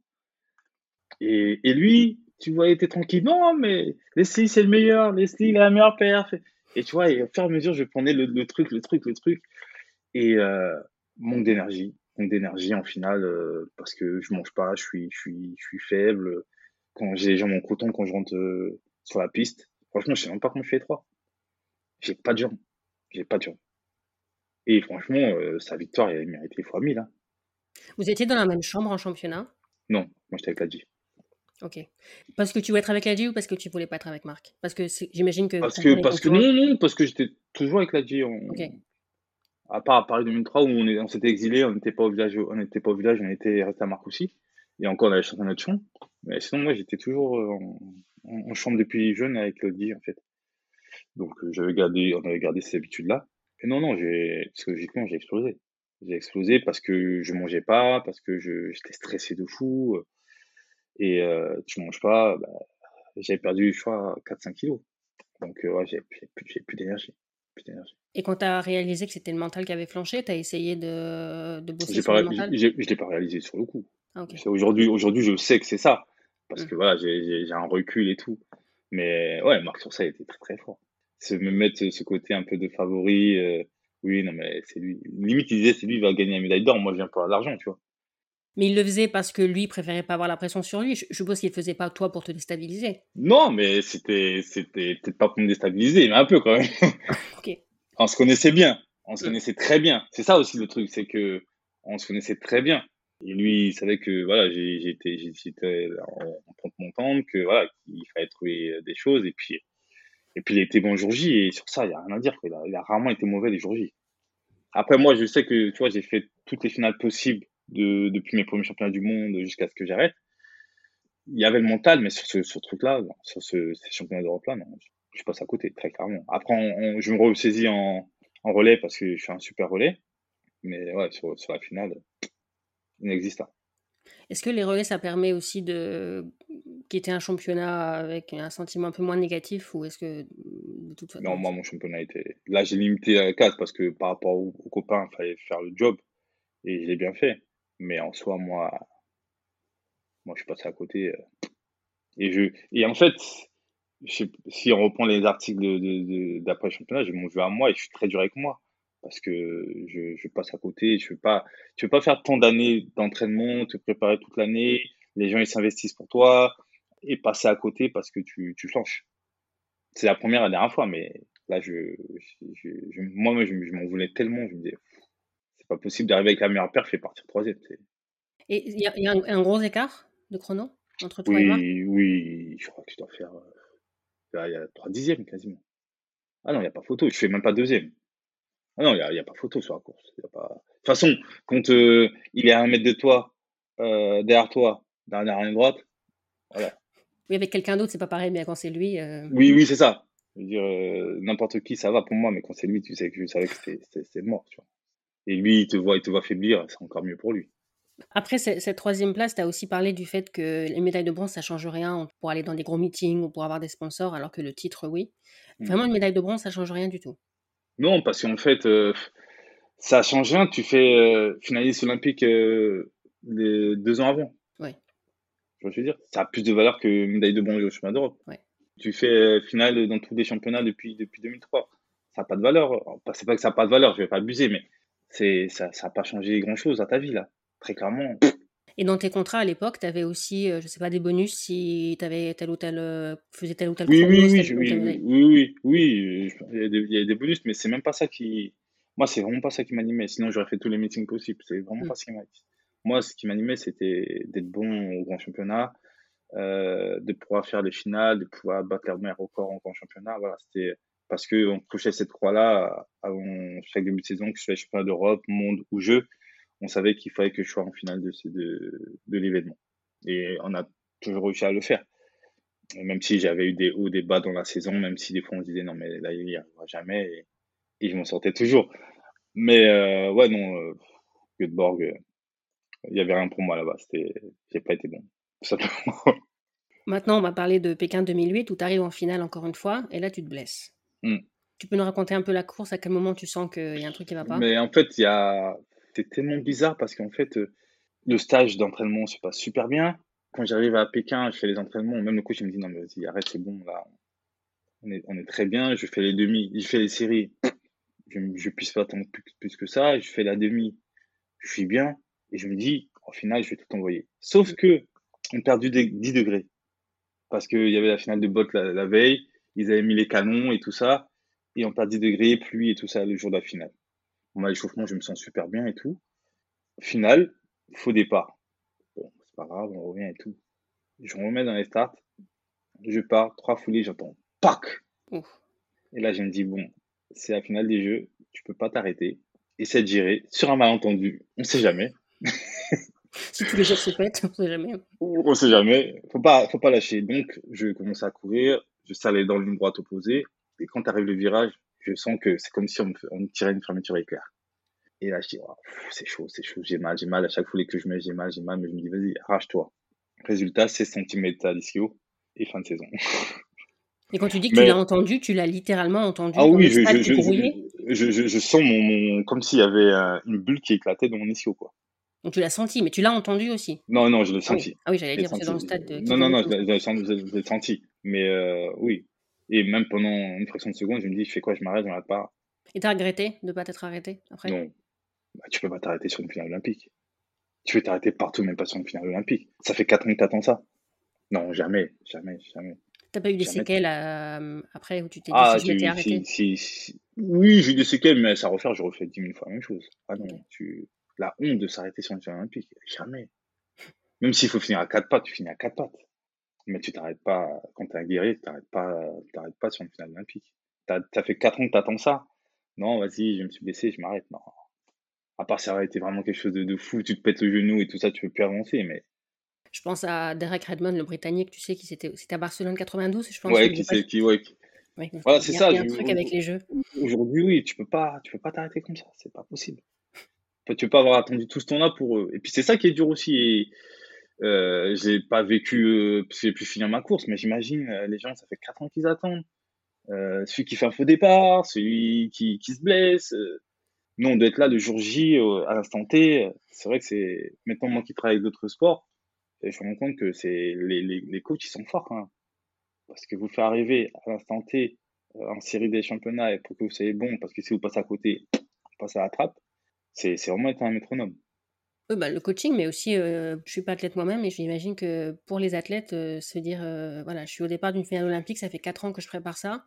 Et, et lui, tu vois, il était tranquille. Non, mais Leslie, c'est le meilleur. Leslie, il a la meilleure perf. Et tu vois, et au fur et à mesure, je prenais le, le truc, le truc, le truc. Et euh, manque d'énergie. Manque d'énergie en finale euh, parce que je mange pas, je suis, je suis, je suis faible quand j'ai les jambes en coton quand je rentre euh, sur la piste. Franchement, je sais même pas comment je fais les trois. J'ai pas de jambes. J'ai pas de jambes. Et franchement, euh, sa victoire, elle méritait fois 1000. Hein. Vous étiez dans la même chambre en championnat? Non, moi j'étais avec Ladji. Ok. Parce que tu voulais être avec Ladji ou parce que tu voulais pas être avec Marc? Parce que j'imagine que. Parce que, parce que non, non, parce que j'étais toujours avec Ladji. On... Ok. À part à Paris 2003 où on, est, on s'était exilé, on n'était pas au village, on n'était pas au village, on était resté à Marcoussis. Et encore, on avait chanté notre chant. Mais sinon, moi, j'étais toujours en, en, chambre depuis jeune avec Lodi, en fait. Donc, euh, j'avais gardé, on avait gardé ces habitudes-là. Et non, non, j'ai, psychologiquement, j'ai explosé. J'ai explosé parce que je mangeais pas, parce que je, j'étais stressé de fou. Et euh, tu manges pas, bah, j'avais perdu, je crois, 4-5 kilos. Donc, euh, ouais, j'ai, j'ai plus, j'ai plus d'énergie. Et quand tu as réalisé que c'était le mental qui avait flanché, tu as essayé de, de bosser sur pas, le mental? j'ai, je l'ai pas réalisé sur le coup. Ah, aujourd'hui, je sais que c'est ça. Parce Mm. que voilà, j'ai, un recul et tout. Mais ouais, Marc sur ça, il était très très fort. Se me mettre ce côté un peu de favori. euh, oui, non, mais c'est lui. Limite, il disait, c'est lui qui va gagner la médaille d'or. Moi, je viens pour l'argent, tu vois. Mais il le faisait parce que lui préférait pas avoir la pression sur lui. Je je suppose qu'il le faisait pas toi pour te déstabiliser. Non, mais c'était, peut-être pas pour me déstabiliser, mais un peu quand même. Ok. on se connaissait bien. On se Mm. connaissait très bien. C'est ça aussi le truc, c'est que on se connaissait très bien. Et lui, il savait que voilà, j'étais, en, en pente montante, que voilà, qu'il fallait trouver des choses. Et puis, et puis il était bon jour J. Et sur ça, il y a rien à dire. Il a, rarement été mauvais les jours J. Après, moi, je sais que tu vois, j'ai fait toutes les finales possibles de, depuis mes premiers championnats du monde jusqu'à ce que j'arrête. Il y avait le mental, mais sur ce, truc-là, sur ce, ces championnats d'Europe-là, je, je passe à côté, très clairement. Après, je me ressaisis en, en relais parce que je suis un super relais. Mais ouais, sur la finale, inexistant. Est-ce que les relais, ça permet aussi de quitter un championnat avec un sentiment un peu moins négatif ou est-ce que de toute façon Non, moi, mon championnat était. Là, j'ai limité à 4 parce que par rapport aux, aux copains, il fallait faire le job et je l'ai bien fait. Mais en soi, moi, moi, je suis passé à côté. euh, Et, je... et en fait, je si on reprend les articles de, de, de- d'après le championnat, j'ai mon jeu à moi et je suis très dur avec moi parce que je, je passe à côté. Je veux pas, tu veux pas faire tant d'années d'entraînement, te préparer toute l'année. Les gens ils s'investissent pour toi et passer à côté parce que tu, tu flanches. C'est la première et la dernière fois, mais là, je, je, je, je- moi, je, je m'en voulais tellement. Je me disais, c'est pas possible d'arriver avec la meilleure perf et partir troisième. Et il y a, il y a un, un gros écart de chrono entre toi et Marc Oui, oui, je crois que je dois faire. euh, il y a trois dixièmes quasiment. Ah non, il n'y a pas photo. Je fais même pas deuxième. Ah non, il n'y a, y a pas photo sur la course. Il y a pas... De toute façon, quand euh, il est à un mètre de toi, euh, derrière toi, dernière ligne droite, voilà. Oui, avec quelqu'un d'autre, c'est pas pareil, mais quand c'est lui. euh, Oui, oui, c'est ça. Je veux dire, n'importe qui, ça va pour moi, mais quand c'est lui, tu sais que je savais que c'était- mort, tu vois. Et lui, il te voit, il te voit faiblir, c'est encore mieux pour lui. Après ce- cette troisième place, tu as aussi parlé du fait que les médailles de bronze, ça change rien pour aller dans des gros meetings ou pour avoir des sponsors, alors que le titre, oui. Mm. Vraiment, une médaille de bronze, ça change rien du tout. Non, parce qu'en fait, euh, ça change rien. Tu fais euh, finaliste olympique euh, les deux ans avant. Ouais. Que je veux dire? Ça a plus de valeur que médaille de bronze au chemin d'Europe. Ouais. Tu fais finale dans tous les championnats depuis, depuis 2003. Ça n'a pas de valeur. C'est pas que ça n'a pas de valeur, je vais pas abuser, mais c'est, ça n'a pas changé grand-chose à ta vie, là. Très clairement. Et dans tes contrats à l'époque, tu avais aussi, euh, je sais pas, des bonus si tu avais tel ou tel, euh, faisais tel ou tel Oui, oui, oui, oui, oui, il y a des, bonus, mais c'est même pas ça qui, moi, c'est vraiment pas ça qui m'animait. Sinon, j'aurais fait tous les meetings possibles. C'est vraiment Mm. pas ce qui m'animait. Moi, ce qui m'animait, c'était d'être bon au grand championnat, euh, de pouvoir faire les finales, de pouvoir battre les meilleurs records en grand championnat. Voilà, c'était parce que on cochait cette croix-là avant chaque début de saison, que je sois championnat d'Europe, monde ou jeu. On savait qu'il fallait que je sois en finale de, de, de l'événement. Et on a toujours réussi à le faire. Et même si j'avais eu des hauts, des bas dans la saison, même si des fois on se disait non, mais là, il n'y arrivera jamais. Et, et je m'en sortais toujours. Mais euh, ouais, non, euh, Göteborg, euh, il y avait rien pour moi là-bas. J'ai pas été bon. Tout simplement. Maintenant, on va parler de Pékin 2008 où tu arrives en finale encore une fois et là, tu te blesses. Mm. Tu peux nous raconter un peu la course, à quel moment tu sens qu'il y a un truc qui va pas? Mais en fait, il y a, c'est tellement bizarre parce qu'en fait, euh, le stage d'entraînement se passe super bien. Quand j'arrive à Pékin, je fais les entraînements. Même le coach, il me dit non, mais vas-y, arrête, c'est bon, là. On est, on est très bien. Je fais les demi, je fais les séries. Je, je puisse pas attendre plus, plus que ça. Je fais la demi. Je suis bien. Et je me dis, au final, je vais tout envoyer. Sauf que, on a perdu des 10 degrés. Parce qu'il y avait la finale de botte la, la veille. Ils avaient mis les canons et tout ça. Et on perd 10 degrés, pluie et tout ça le jour de la finale. Moi, l'échauffement, je me sens super bien et tout. Finale, faux départ. Bon, c'est pas grave, on revient et tout. Je me remets dans les starts. Je pars, trois foulées, j'entends PAC. Et là, je me dis, bon, c'est la finale des jeux, tu peux pas t'arrêter. Essaie de gérer sur un malentendu. On sait jamais. Si tous les jours se pètent, on sait jamais. On sait jamais. Faut pas, faut pas lâcher. Donc, je commence à courir. Je salais dans ligne droite opposée. Et quand arrive le virage, je sens que c'est comme si on me, on me tirait une fermeture éclair. Et là, je dis, oh, c'est chaud, c'est chaud, j'ai mal, j'ai mal. À chaque foulée que je mets, j'ai mal, j'ai mal. Mais je me dis, vas-y, arrache-toi. Résultat, 16 cm à l'ischio et fin de saison. Et quand tu dis que Mais- tu l'as entendu, tu l'as littéralement entendu Ah oui, je, je, sens mon, mon comme s'il y avait euh, une bulle qui éclatait dans mon ischio, quoi. Donc tu l'as senti, mais tu l'as entendu aussi. Non, non, je l'ai Ah oui, senti. ah oui j'allais dire, c'est dans le stade. de- qui Non, non, non, je l'ai senti. Mais euh, oui. Et même pendant une fraction de seconde, je me dis, je fais quoi, je m'arrête, je m'arrête pas. Et t'as regretté de ne pas t'être arrêté après? Non. Bah, tu peux pas t'arrêter sur une finale olympique. Tu peux t'arrêter partout, même pas sur une finale olympique. Ça fait 4 ans que t'attends ça. Non, jamais, jamais, jamais. T'as pas eu des Jamais. séquelles euh, après où tu t'es dit Ah, si je m'étais arrêté? si, oui, j'ai eu des séquelles, mais ça refaire, je refais 10 000 fois la même chose. Ah non, tu... la honte de s'arrêter sur une finale olympique, jamais. Même s'il faut finir à quatre pattes, tu finis à quatre pattes. Mais tu t'arrêtes pas, quand t'es un guerrier, tu t'arrêtes pas, tu t'arrêtes pas sur une finale olympique. T'as, t'as fait 4 ans que t'attends ça. Non, vas-y, je me suis blessé, je m'arrête. Non. À part si ça aurait été vraiment quelque chose de, de fou, tu te pètes le genou et tout ça, tu peux plus avancer, mais Je pense à Derek Redmond, le Britannique, tu sais, qui c'était, c'était à Barcelone 92, je pense. ouais, qui c'est, qui, ouais, qui- Ouais, Voilà, c'est ça, un truc avec les jeux. Aujourd'hui, oui, tu peux pas, tu peux pas t'arrêter comme ça, c'est pas possible. Tu peux pas avoir attendu tout ce temps-là pour eux. Et puis c'est ça qui est dur aussi. Et, euh, j'ai pas vécu, euh, j'ai pu finir ma course, mais j'imagine euh, les gens, ça fait quatre ans qu'ils attendent. Euh, celui qui fait un faux départ, celui qui, qui se blesse. euh. Nous, on doit être là le jour J, à l'instant T. C'est vrai que c'est maintenant moi qui travaille avec d'autres sports, je me rends compte que c'est les, les, les coachs ils sont forts quand même. Parce que vous faire arriver à l'instant T en série des championnats et pour que vous soyez bon, parce que si vous passez à côté, vous passez à la trappe, c'est vraiment être un métronome. Oui, bah, le coaching, mais aussi, euh, je suis pas athlète moi-même, et j'imagine que pour les athlètes, euh, se dire, euh, voilà, je suis au départ d'une finale olympique, ça fait 4 ans que je prépare ça.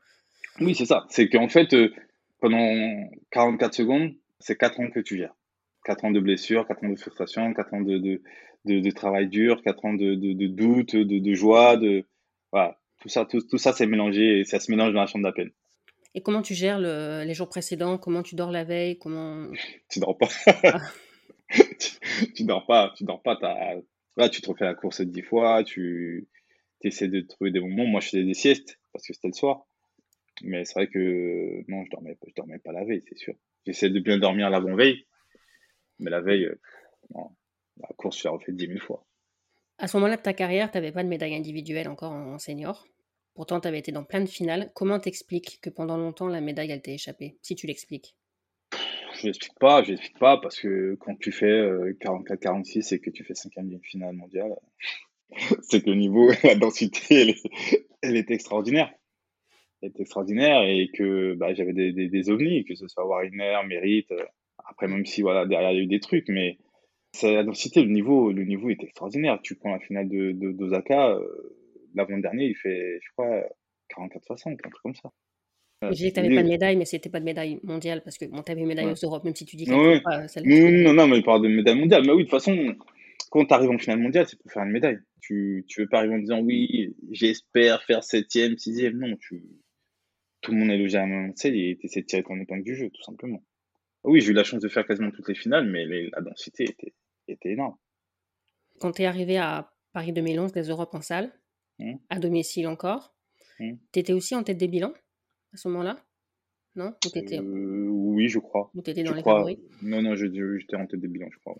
Oui, c'est ça. C'est qu'en fait, euh, pendant 44 secondes, c'est 4 ans que tu gères. 4 ans de blessures, 4 ans de frustration, 4 ans de, de, de, de travail dur, 4 ans de, de, de doute, de, de joie, de voilà. Tout ça, tout, tout ça, c'est mélangé et ça se mélange dans la chambre d'appel. Et comment tu gères le- les jours précédents? Comment tu dors la veille? Comment Tu dors pas. tu, dors pas, tu dors pas. Là, tu te refais la course 10 fois, tu essaies de trouver des moments. Moi, je faisais des siestes parce que c'était le soir. Mais c'est vrai que non, je dormais, je dormais pas la veille, c'est sûr. J'essaie de bien dormir l'avant-veille. Mais la veille, euh, la course, je l'ai refait 10 000 fois. À ce moment-là de ta carrière, tu n'avais pas de médaille individuelle encore en senior. Pourtant, tu avais été dans plein de finales. Comment t'expliques que pendant longtemps, la médaille, elle t'ait échappé? Si tu l'expliques. Je l'explique pas, je l'explique pas, parce que quand tu fais 44-46 euh, et que tu fais cinquième d'une finale mondiale, c'est que le niveau, la densité, elle est, extraordinaire. Elle est extraordinaire et que bah, j'avais des, des, ovnis, que ce soit Wariner, Mérite. Euh, après, même si voilà, derrière, il y a eu des trucs, mais la densité, le niveau, le niveau est extraordinaire. Tu prends la finale de, d'Osaka, euh, l'avant-dernier, il fait, je crois, 44-60, un truc comme ça. Je disais que tu n'avais pas de médaille, mais c'était pas de médaille mondiale, parce que bon, tu avais une médaille aux Europes, même si tu dis que ouais. pas celle non, non, mais il parle de médaille mondiale. Mais oui, de toute façon, quand tu arrives en finale mondiale, c'est pour faire une médaille. Tu ne veux pas arriver en disant oui, j'espère faire septième, sixième. Non, tu... tout le monde est logé à un et tu essaies de tirer ton épingle du jeu, tout simplement. Oui, j'ai eu la chance de faire quasiment toutes les finales, mais la densité était, était énorme. Quand tu es arrivé à Paris 2011, les Europes en salle, mmh. à domicile encore, mmh. tu étais aussi en tête des bilans? À ce moment-là? Non? Euh, Oui, je crois. Ou tu étais dans les favoris? Non, non, j'étais en tête des bilans, je crois.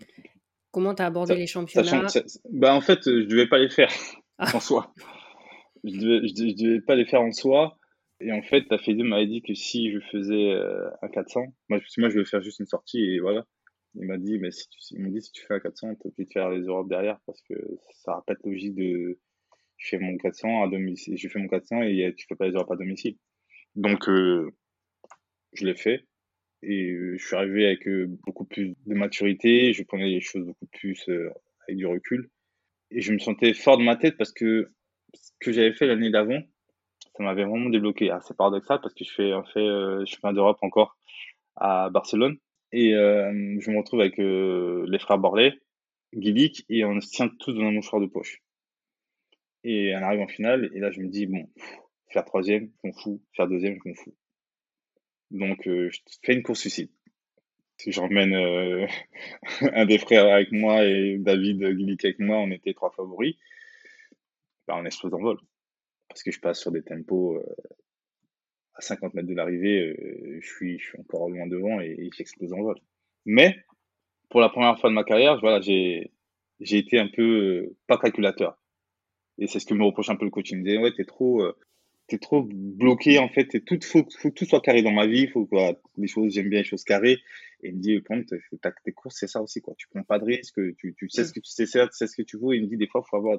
Comment tu as abordé les championnats bah, En fait, je ne devais pas les faire ah. en soi. Je ne devais, devais, pas les faire en soi. Et en fait, ta Fédé m'avait dit que si je faisais euh, un 400, moi, moi je vais faire juste une sortie et voilà. Il m'a dit, mais si tu, il dit, si tu fais un 400, tu peux de faire les Europes derrière parce que ça va pas être logique de. Je fais mon 400 à domicile, je fais mon 400 et tu fais pas les Europes à domicile. Donc, euh, je l'ai fait. Et euh, je suis arrivé avec euh, beaucoup plus de maturité. Je prenais les choses beaucoup plus avec du recul. Et je me sentais fort de ma tête parce que ce que j'avais fait l'année d'avant, ça m'avait vraiment débloqué. Ah, c'est paradoxal parce que je fais, en fait, je championnat d'Europe encore à Barcelone. Et je me retrouve avec les frères Borley, Guilic, et on se tient tous dans un mouchoir de poche. Et on arrive en finale, et là je me dis, bon, Faire troisième, je m'en fous. Faire deuxième, je m'en fous. Donc, euh, je fais une course suicide. J'emmène euh, un des frères avec moi et David Glick avec moi, on était trois favoris. Bah, on explose en vol. Parce que je passe sur des tempos euh, à 50 mètres de l'arrivée, je, suis, je suis encore loin devant et, j'explose en vol. Mais, pour la première fois de ma carrière, voilà, j'ai été un peu pas calculateur. Et c'est ce que me reproche un peu le coaching. Il me disait, ouais, t'es trop, t'es trop bloqué en fait. Tout, faut, faut que tout soit carré dans ma vie. Faut quoi, les choses, j'aime bien les choses carrées. Et il me dit, prends tes courses, c'est ça aussi quoi. Tu prends pas de risques, tu, tu sais ce que tu sais, tu sais ce que tu veux. il me dit des fois, faut avoir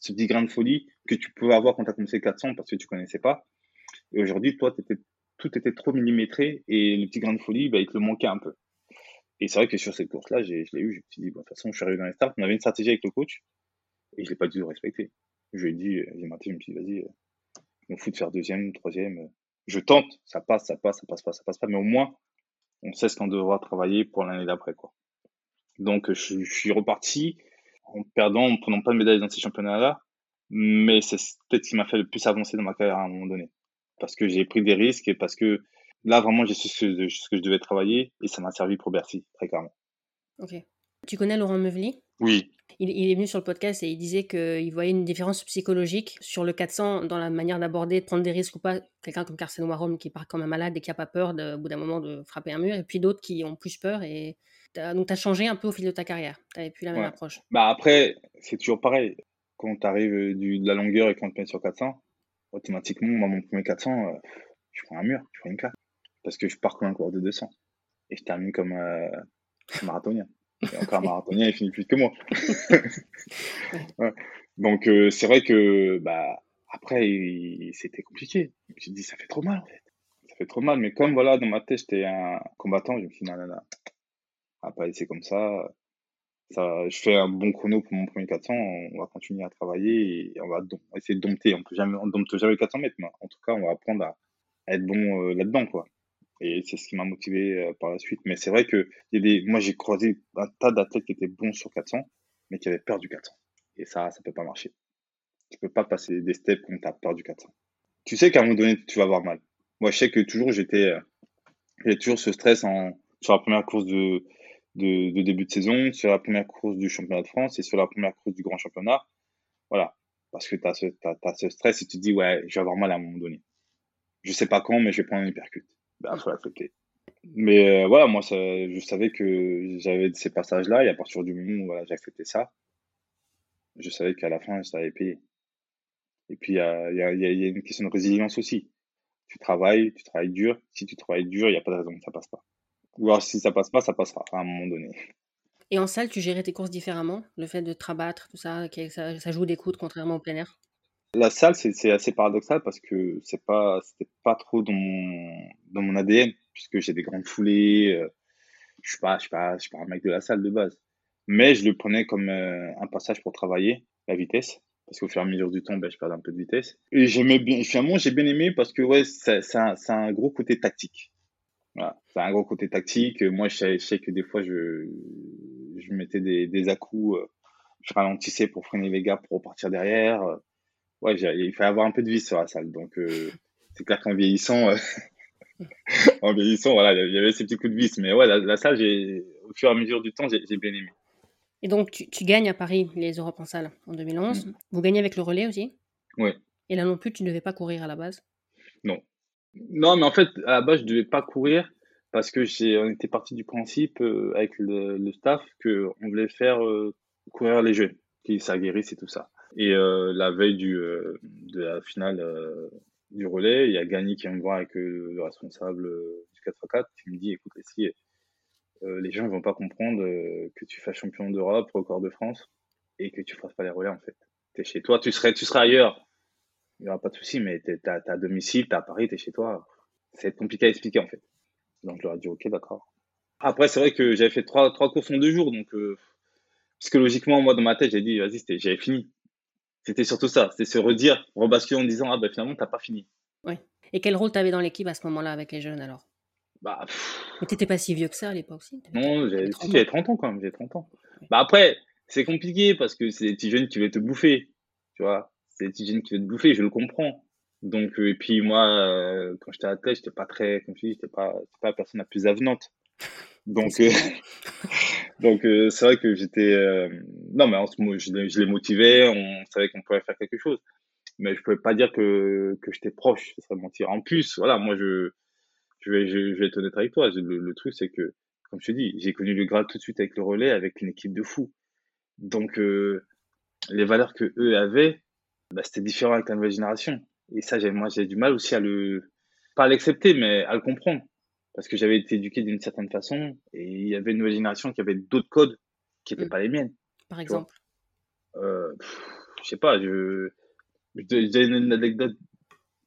ce petit grain de folie que tu peux avoir quand tu as commencé 400 parce que tu connaissais pas. Et aujourd'hui, toi, étais, tout était trop millimétré et le petit grain de folie, bah, il te le manquait un peu. Et c'est vrai que sur cette course-là, je l'ai eu. Je me suis dit, bon, de toute façon, je suis arrivé dans les starts. On avait une stratégie avec le coach et je l'ai pas du tout respecté. Je lui ai dit, j'ai maté, je me suis dit, vas-y, me fous de faire deuxième, troisième. Je tente, ça passe, ça passe, ça passe pas, ça passe pas, mais au moins, on sait ce qu'on devra travailler pour l'année d'après, quoi. Donc, je, suis reparti en perdant, en prenant pas de médaille dans ces championnats-là, mais c'est peut-être ce qui m'a fait le plus avancer dans ma carrière à un moment donné. Parce que j'ai pris des risques et parce que là, vraiment, j'ai su ce que, je devais travailler et ça m'a servi pour Bercy, très clairement. Ok. Tu connais Laurent Meuvely Oui. Il, est venu sur le podcast et il disait qu'il voyait une différence psychologique sur le 400 dans la manière d'aborder, de prendre des risques ou pas. Quelqu'un comme Carsten Warholm qui part comme un malade et qui n'a pas peur de, au bout d'un moment de frapper un mur, et puis d'autres qui ont plus peur. Et donc, tu as changé un peu au fil de ta carrière. Tu n'avais plus la même approche. Bah après, c'est toujours pareil. Quand tu arrives euh, de la longueur et qu'on te met sur 400, automatiquement, moi, mon premier 400, euh, je prends un mur, je prends une claque. Parce que je pars comme un cours de 200. Et je termine comme euh, un marathonien. Et encore un marathonien, il finit plus que moi. Donc, euh, c'est vrai que, bah, après, c'était compliqué. Je me suis dit, ça fait trop mal, en fait. Ça fait trop mal. Mais comme, voilà, dans ma tête, j'étais un combattant, je me suis dit, non, non, non, on va pas laisser comme ça. ça. Je fais un bon chrono pour mon premier 400, on va continuer à travailler et on va essayer de dompter. On peut jamais, on dompte jamais 400 mètres, mais en tout cas, on va apprendre à, être bon euh, là-dedans, quoi. Et c'est ce qui m'a motivé euh, par la suite. Mais c'est vrai que moi, j'ai croisé un tas d'athlètes qui étaient bons sur 400, mais qui avaient peur du 400. Et ça, ça peut pas marcher. Tu peux pas passer des steps quand tu as peur du 400. Tu sais qu'à un moment donné, tu vas avoir mal. Moi, je sais que toujours, j'étais, euh, j'ai toujours ce stress sur la première course de, de, début de saison, sur la première course du championnat de France et sur la première course du grand championnat. Voilà. parce que tu as, ce stress et tu te dis, ouais, je vais avoir mal à un moment donné. Je sais pas quand, mais je vais prendre un hypercute. Ben, faut l'accepter. Mais euh, voilà, moi, je savais que j'avais ces passages-là, et à partir du moment où voilà, j'ai accepté ça, je savais qu'à la fin, ça allait payer. Et puis, il y a, une question de résilience aussi. Tu travailles, tu travailles dur. Si tu travailles dur, il n'y a pas de raison que ça passe pas. Ou alors, si ça passe pas, ça passera à un moment donné. Et en salle, tu gérais tes courses différemment? Le fait de te rabattre, tout ça, ça, ça joue des coudes contrairement au plein air? La salle, c'est assez paradoxal parce que c'est pas, c'était pas trop dans mon, dans mon ADN, puisque j'ai des grandes foulées. Euh, je suis pas, je suis pas, je suis pas un mec de la salle de base. Mais je le prenais comme euh, un passage pour travailler la vitesse parce qu'au fur et à mesure du temps, ben, je perds un peu de vitesse. Et j'aimais bien, finalement, j'ai bien aimé parce que ouais, ça, a un gros côté tactique. Voilà, a un gros côté tactique. Moi, je sais, que des fois, je, je mettais des, des à-coups, euh, je ralentissais pour freiner les gars pour repartir derrière. Ouais, il fallait avoir un peu de vie sur la salle. Donc, euh, c'est clair qu'en vieillissant, euh, en vieillissant, voilà, il y avait ces petits coups de vis. Mais ouais, la, salle, j'ai, au fur et à mesure du temps, j'ai bien aimé. Et donc, tu, tu, gagnes à Paris les Europes en salle en 2011. Mm. Vous gagnez avec le relais aussi? Oui. Et là non plus, tu ne devais pas courir à la base? Non. Non, mais en fait, à la base, je ne devais pas courir parce que j'ai, on était parti du principe euh, avec le, le staff qu'on voulait faire courir les jeunes, qui s'aguerrissent et tout ça. Et euh, la veille du, de la finale du relais, il y a Gagny qui vient me voir avec le responsable du 4x4 qui me dit écoute, si les gens ne vont pas comprendre que tu fasses champion d'Europe, record de France et que tu fasses pas les relais en fait. Tu es chez toi, tu serais, tu serais ailleurs. Il n'y aura pas de souci, mais tu es, à domicile, tu à Paris, tu es chez toi. C'est compliqué à expliquer en fait. Donc je leur ai dit ok, d'accord. Après, c'est vrai que j'avais fait trois, trois courses en deux jours, donc euh, psychologiquement, moi dans ma tête, j'ai dit vas-y, j'avais fini. C'était surtout ça, c'était se redire, rebasculer en disant ah ben finalement, t'as pas fini. Oui. Et quel rôle tu avais dans l'équipe à ce moment-là avec les jeunes alors? Bah, Mais t'étais pas si vieux que ça à l'époque aussi Non, j'avais 30, ans quand même, j'ai 30 ans. Bah après, c'est compliqué parce que c'est des petits jeunes qui veulent te bouffer, tu vois. C'est des petits jeunes qui veulent te bouffer, je le comprends. Donc, euh, et puis moi, euh, quand j'étais athlète, j'étais pas très, comme je dis, j'étais pas, pas la personne la plus avenante. Donc, euh, donc c'est vrai que j'étais, non, mais en ce je, les motivais, on savait qu'on pouvait faire quelque chose. Mais je pouvais pas dire que, que j'étais proche, ce serait mentir. En plus, voilà, moi, je, je vais, je, vais être honnête avec toi. Le, truc, c'est que, comme je te dis, j'ai connu le Graal tout de suite avec le relais, avec une équipe de fous. Donc, les valeurs que eux avaient, bah, c'était différent avec la nouvelle génération. Et ça, moi, j'ai du mal aussi à le, pas à l'accepter, mais à le comprendre. Parce que j'avais été éduqué d'une certaine façon et il y avait une nouvelle génération qui avait d'autres codes qui n'étaient mm. pas les miennes. Par exemple euh, Je sais pas, je, je donne une anecdote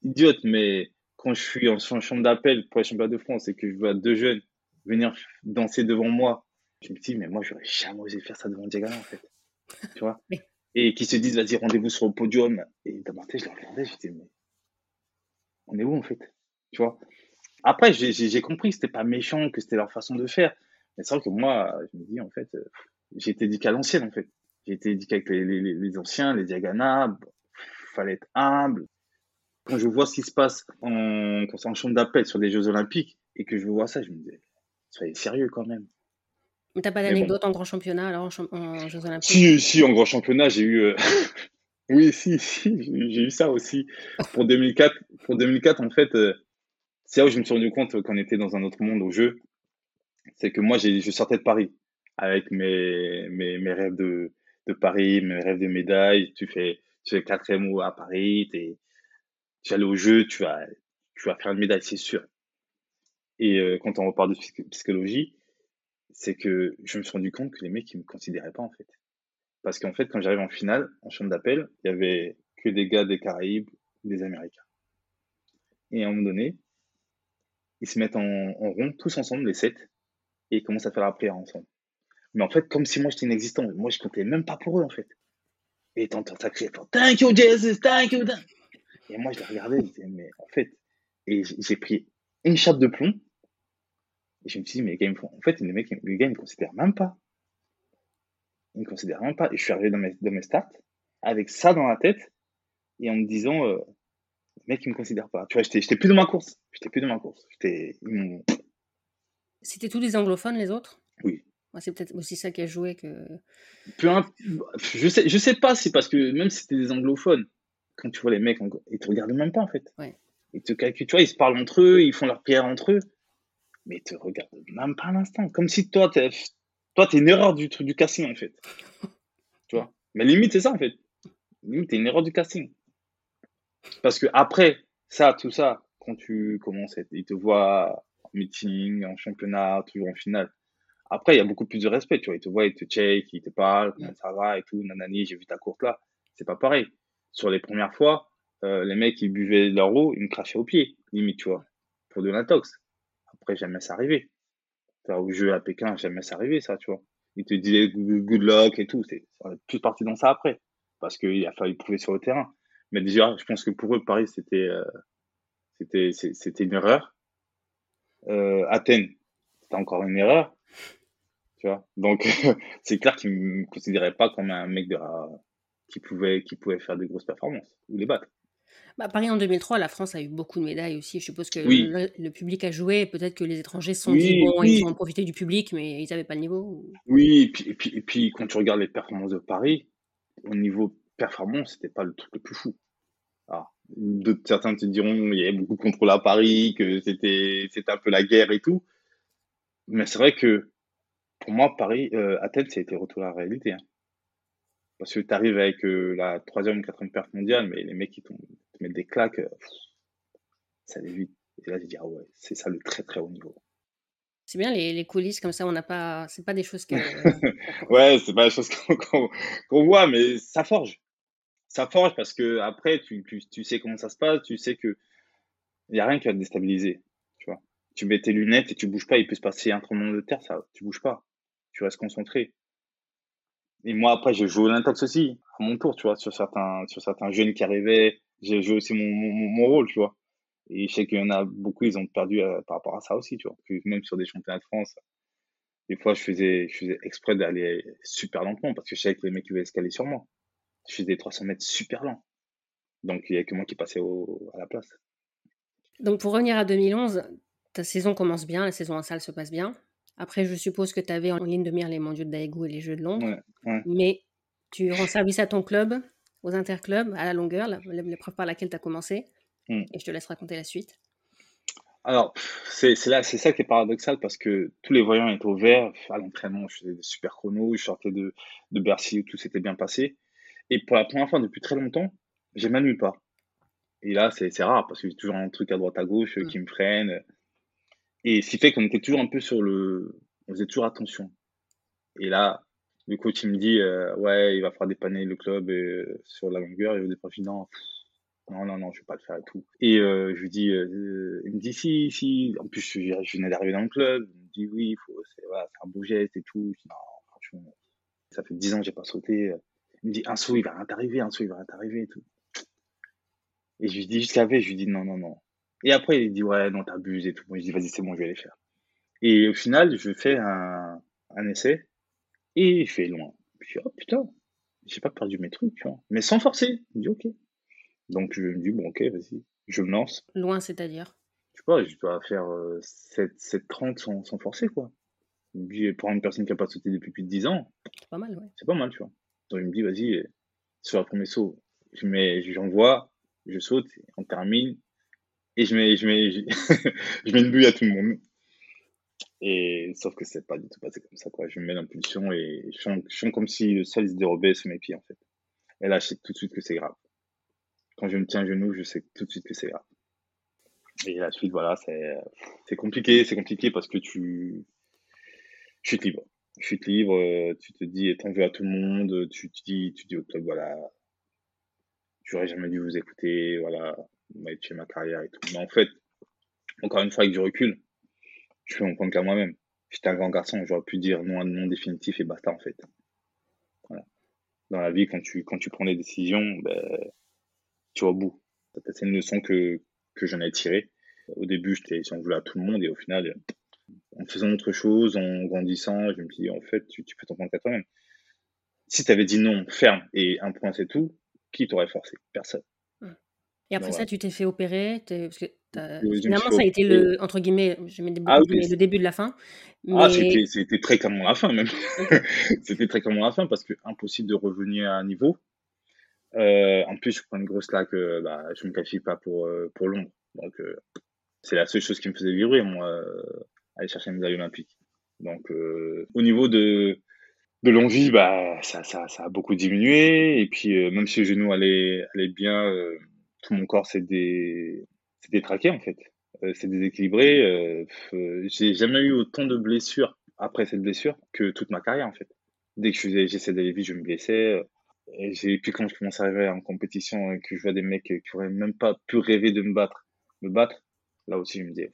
idiote, mais quand je suis en chambre d'appel pour les championnats de France et que je vois deux jeunes venir danser devant moi, je me dis, mais moi, j'aurais jamais osé faire ça devant Diagana, en fait. tu vois et qui se disent, vas-y, rendez-vous sur le podium. Et tête, je les regardais, je disais, mais on est où en fait? Tu vois Après, j'ai compris que c'était pas méchant, que c'était leur façon de faire. Mais c'est vrai que moi, je me dis, en fait, euh, j'ai été éduqué à l'ancienne, en fait. J'ai été éduqué avec les, les, les anciens, les diagonales. fallait être humble. Quand je vois ce qui se passe en, en chambre d'appel sur les Jeux Olympiques et que je vois ça, je me dis, soyez sérieux quand même. Mais t'as pas d'anecdote en grand championnat alors en, Jeux Olympiques? Si, si, en grand championnat, j'ai eu. Euh, oui, si, si, j'ai eu ça aussi. Pour 2004, pour 2004 en fait, euh, c'est là où je me suis rendu compte qu'on était dans un autre monde au jeu. C'est que moi, je sortais de Paris avec mes, mes, rêves de, de, Paris, mes rêves de médailles. Tu fais, tu fais quatrième mots à Paris, es, tu aller au jeu, tu vas, tu vas faire une médaille, c'est sûr. Et euh, quand on reparle de psychologie, c'est que je me suis rendu compte que les mecs, ils me considéraient pas, en fait. Parce qu'en fait, quand j'arrive en finale, en chambre d'appel, il y avait que des gars des Caraïbes, des Américains. Et à un moment donné, ils se mettent en, rond, tous ensemble, les sept, et ils commencent à faire la prière ensemble. Mais en fait, comme si moi j'étais inexistant, moi je comptais même pas pour eux, en fait. Et t'entends ça crier Thank you, Jesus, thank you. Et moi je les regardais, je disais, mais en fait, et j'ai pris une chape de plomb, et je me suis dit, mais les gars, en fait, les mecs, les gars, ils me considèrent même pas. Ils me considèrent même pas. Et je suis arrivé dans mes, dans mes starts avec ça dans la tête et en me disant, euh, les mecs, ils me considèrent pas. Tu vois, j'étais plus dans ma course. J'étais plus dans ma course. C'était tous des anglophones, les autres? Oui. c'est peut-être aussi ça qui a joué que. je sais, je sais pas, c'est parce que même si c'était des anglophones, quand tu vois les mecs, ils te regardent même pas en fait. Ouais. Ils te calculent, tu vois, ils se parlent entre eux, ils font leur pierre entre eux, mais ils te regardent même pas un instant. Comme si toi, t'es, toi, t'es une erreur du truc du casting en fait. tu vois? Mais limite, c'est ça en fait. Limite, t'es une erreur du casting. Parce que après ça, tout ça, quand tu commences, ils te voient en meeting, en championnat, toujours en finale. Après, il y a beaucoup plus de respect, tu vois. Ils te voient, ils te check, ils te parlent, comment ça va et tout, nanani, j'ai vu ta course là. C'est pas pareil. Sur les premières fois, euh, les mecs, ils buvaient leur eau, ils me crachaient au pied, limite, tu vois, pour de l'intox. Après, jamais ça arrivait. Au jeu à Pékin, jamais ça arrivait, ça, tu vois. Ils te disaient good luck et tout. C'est plus parti dans ça après. Parce qu'il a fallu prouver sur le terrain. Mais déjà, je pense que pour eux, Paris, c'était euh, c'était c'était une erreur. Euh, Athènes, c'était encore une erreur. Tu vois? Donc, c'est clair qu'ils ne me considéraient pas comme un mec de, qui, pouvait, qui pouvait faire des grosses performances ou les battre. Bah, Paris en 2003, la France a eu beaucoup de médailles aussi. Je suppose que le, public a joué. Peut-être que les étrangers se sont dit, bon, ils ont profité du public, mais ils n'avaient pas le niveau. Oui, et puis, et, puis, et puis, quand tu regardes les performances de Paris, au niveau performance, c'était pas le truc le plus fou. Alors, certains te diront il y avait beaucoup de contrôle à Paris, que c'était c'était un peu la guerre et tout. Mais c'est vrai que pour moi, Paris, euh, Athènes, ça a été retour à la réalité. Hein. Parce que tu arrives avec euh, la troisième ou quatrième perte mondiale, mais les mecs qui te mettent des claques, euh, ça les vite. Et là, j'ai dit, ah ouais, c'est ça le très très haut niveau. C'est bien les, les, coulisses comme ça, on n'a pas, c'est pas des choses que. ouais, c'est pas des choses qu'on voit, mais ça forge ça forge parce que après, tu, tu, sais comment ça se passe, tu sais que il n'y a rien qui va te déstabiliser. Tu vois. Tu mets tes lunettes et tu bouges pas, il peut se passer un tremblement de terre, ça, tu bouges pas. Tu restes concentré. Et moi, après, j'ai joué l'intox aussi, à mon tour, tu vois, sur certains, sur certains jeunes qui arrivaient. J'ai joué aussi mon, mon, rôle, tu vois. Et je sais qu'il y en a beaucoup, ils ont perdu euh, par rapport à ça aussi, tu vois. Même sur des championnats de France, des fois, je faisais, je faisais exprès d'aller super lentement parce que je savais que les mecs, ils allaient escaler sur moi je faisais des 300 mètres super lents. Donc, il n'y a que moi qui passais à la place. Donc, pour revenir à 2011, ta saison commence bien, la saison en salle se passe bien. Après, je suppose que tu avais en ligne de mire les mondiaux de Daegu et les Jeux de Londres. Mais tu rends service à ton club, aux interclubs, à la longueur, l'épreuve par laquelle tu as commencé. Hmm. Et je te laisse raconter la suite. Alors, c'est ça qui est paradoxal parce que tous les voyants étaient au vert. À l'entraînement, je faisais des super chronos, je sortais de, de Bercy où tout s'était bien passé. Et pour la première fois depuis très longtemps, j'ai mal nulle part. Et là, c'est rare parce que j'ai toujours un truc à droite à gauche euh, qui me freine. Et ce qui fait qu'on était toujours un peu sur le. On faisait toujours attention. Et là, le coach il me dit euh, Ouais, il va falloir dépanner le club euh, sur la longueur. Et au départ, je dis Non, non, non, non, je vais pas le faire et tout. Et je lui dis Il me dit Si, si. En plus, je, je venais d'arriver dans le club. Il me dit Oui, c'est voilà, un beau geste et tout. Je dis, non, franchement, ça fait 10 ans que j'ai pas sauté. Il me dit, un saut, il va rien t'arriver, un saut, il va rien t'arriver et tout. Et je lui dis, je savais, je lui dis, non, non, non. Et après, il dit, ouais, non, t'abuses et tout. Moi, je dis, vas-y, c'est bon, je vais les faire. Et au final, je fais un, un essai et il fait loin. Je dis, oh putain, j'ai pas perdu mes trucs, tu vois. Mais sans forcer. Il me dit, ok. Donc, je me dis, bon, ok, vas-y, je me lance. Loin, c'est-à-dire? Je sais pas, je dois faire 7, 7 30 sans, sans forcer, quoi. Pour une personne qui n'a pas sauté depuis plus de 10 ans, c'est pas mal, ouais. C'est pas mal, tu vois. Donc il me dit, vas-y, sur le premier saut, je mets, j'envoie, je saute, on termine, et je mets, je mets, je mets une bulle à tout le monde. Et sauf que c'est pas du tout passé comme ça, quoi. Je me mets l'impulsion et je sens, comme si le sol se dérobait sous mes pieds, en fait. Et là, je sais tout de suite que c'est grave. Quand je me tiens à genoux, je sais tout de suite que c'est grave. Et la suite, voilà, c'est, c'est compliqué, c'est compliqué parce que tu, je suis libre chute libre, euh, tu te dis t'en veux à tout le monde, tu te dis, tu dis au club, voilà, j'aurais jamais dû vous écouter, voilà, m'a tué ma carrière et tout. Mais en fait, encore une fois, avec du recul, je fais mon compte qu'à moi-même. J'étais un grand garçon, j'aurais pu dire non un non définitif et basta, en fait. Voilà. Dans la vie, quand tu, quand tu prends des décisions, ben, tu vas au bout. C'est une leçon que, que j'en ai tirée. Au début, j'étais, j'en voulais à tout le monde et au final, en faisant autre chose, en grandissant, je me dis, en fait, tu, peux t'en prendre qu'à toi-même. Si tu avais dit non, ferme, et un point c'est tout, qui t'aurait forcé? Personne. Et après ça, tu t'es fait opérer parce que finalement, ça a été le, entre guillemets, je mets des ah, le début de la fin. Ah, c'était très clairement la fin même. c'était très clairement la fin parce que impossible de revenir à un niveau. Euh, en plus, je prends une grosse claque, euh, bah, je me qualifie pas pour, euh, pour Londres. Donc, c'est la seule chose qui me faisait vibrer, moi, aller chercher une médaille olympique. Donc, au niveau de, de l'envie, bah, ça, ça, ça, a beaucoup diminué. Et puis, même si le genou allait, allait bien, tout mon corps s'est dé... détraqué, en fait. c'est déséquilibré. J'ai jamais eu autant de blessures après cette blessure que toute ma carrière, en fait. Dès que j'essaie d'aller vite, je me blessais. Et puis quand je commence à arriver en compétition et que je vois des mecs qui auraient même pas pu rêver de me battre, me battre, là aussi je me dis,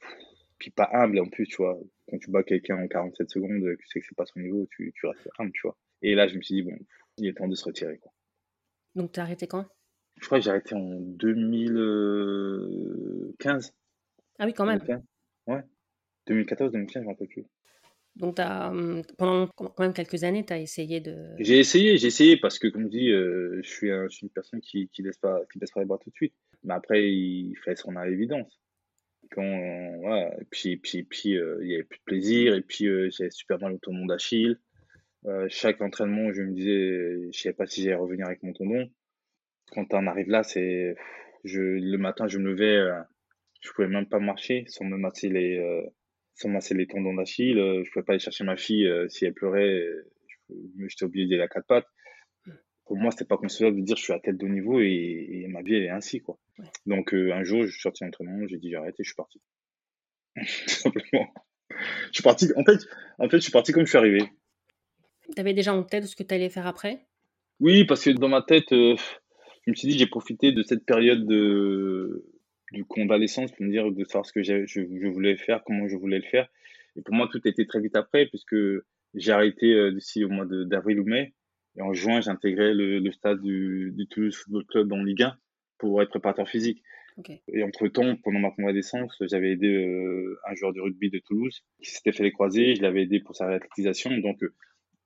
puis pas humble en plus, tu vois, quand tu bats quelqu'un en 47 secondes, tu sais que c'est pas son niveau, tu, tu restes humble, tu vois. Et là je me suis dit, bon, il est temps de se retirer. Quoi. Donc t'as arrêté quand? Je crois que j'ai arrêté en 2015. Ah oui, quand même. Ouais. 2014, 2015, je me rappelle plus. Donc, as, hum, pendant quand même quelques années, tu as essayé de. J'ai essayé, j'ai essayé parce que, comme je dis, euh, je, suis je, suis une personne qui ne laisse, pas, qui laisse pas les bras tout de suite. Mais après, il fallait se rendre à l'évidence. Et puis, puis, puis euh, il y avait plus de plaisir, et puis euh, j'avais super mal au tendon d'Achille. chaque entraînement, je me disais, je savais pas si j'allais revenir avec mon tendon. Quand on arrive là, c'est. Je, le matin, je me levais, je pouvais même pas marcher sans me masser les sans masser les tendons d'Achille. Euh, je pouvais pas aller chercher ma fille euh, si elle pleurait. J'étais obligé d'y aller à quatre pattes. Pour moi, c'était pas concevable de dire je suis à tête de niveau et, ma vie elle est ainsi quoi. Donc euh, un jour, je suis sorti d'entraînement, j'ai dit j'arrête et je suis parti. simplement. Je suis parti. En fait, en fait, je suis parti comme je suis arrivé. Tu avais déjà en tête ce que tu allais faire après? Oui, parce que dans ma tête, je me suis dit j'ai profité de cette période de du convalescence pour me dire de savoir ce que je, je, voulais faire, comment je voulais le faire. Et pour moi, tout était très vite après, puisque j'ai arrêté euh, d'ici au mois d'avril ou mai. Et en juin, j'ai intégré le, le, stade du, du, Toulouse Football Club en Ligue 1 pour être préparateur physique. Et entre-temps, pendant ma convalescence, j'avais aidé euh, un joueur de rugby de Toulouse qui s'était fait les croisés. Je l'avais aidé pour sa réathlétisation. Donc, euh,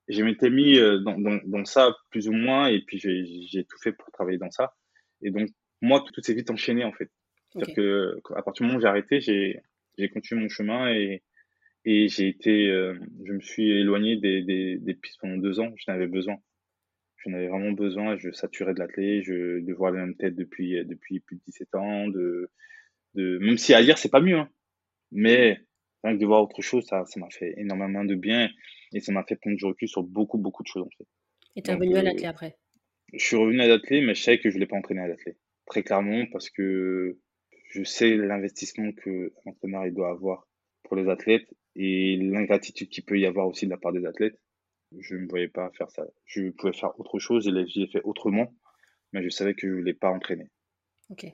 je m'étais mis dans, dans, dans, ça plus ou moins, et puis j'ai tout fait pour travailler dans ça. Et donc, moi, tout s'est vite enchaîné en fait. C'est-à-dire que à partir du moment où j'ai arrêté, j'ai continué mon chemin et et j'ai été, euh, je me suis éloigné des, des, des pistes pendant deux ans. J'en avais besoin. J'en avais vraiment besoin. Je saturais de l'athlète, je de voir la même tête depuis depuis plus de 17 ans. De, de même si à dire c'est pas mieux, hein. mais rien que de voir autre chose, ça ça m'a fait énormément de bien et ça m'a fait prendre du recul sur beaucoup beaucoup de choses en fait. Et tu es revenu à l'athlète euh, après? Je suis revenu à l'athlète, mais je savais que je voulais pas entraîner à l'athlète. Très clairement parce que je sais l'investissement que l'entraîneur doit avoir pour les athlètes et l'ingratitude qu'il peut y avoir aussi de la part des athlètes. Je ne voyais pas faire ça. Je pouvais faire autre chose et l'ai fait autrement, mais je savais que je ne voulais pas entraîner. Ok.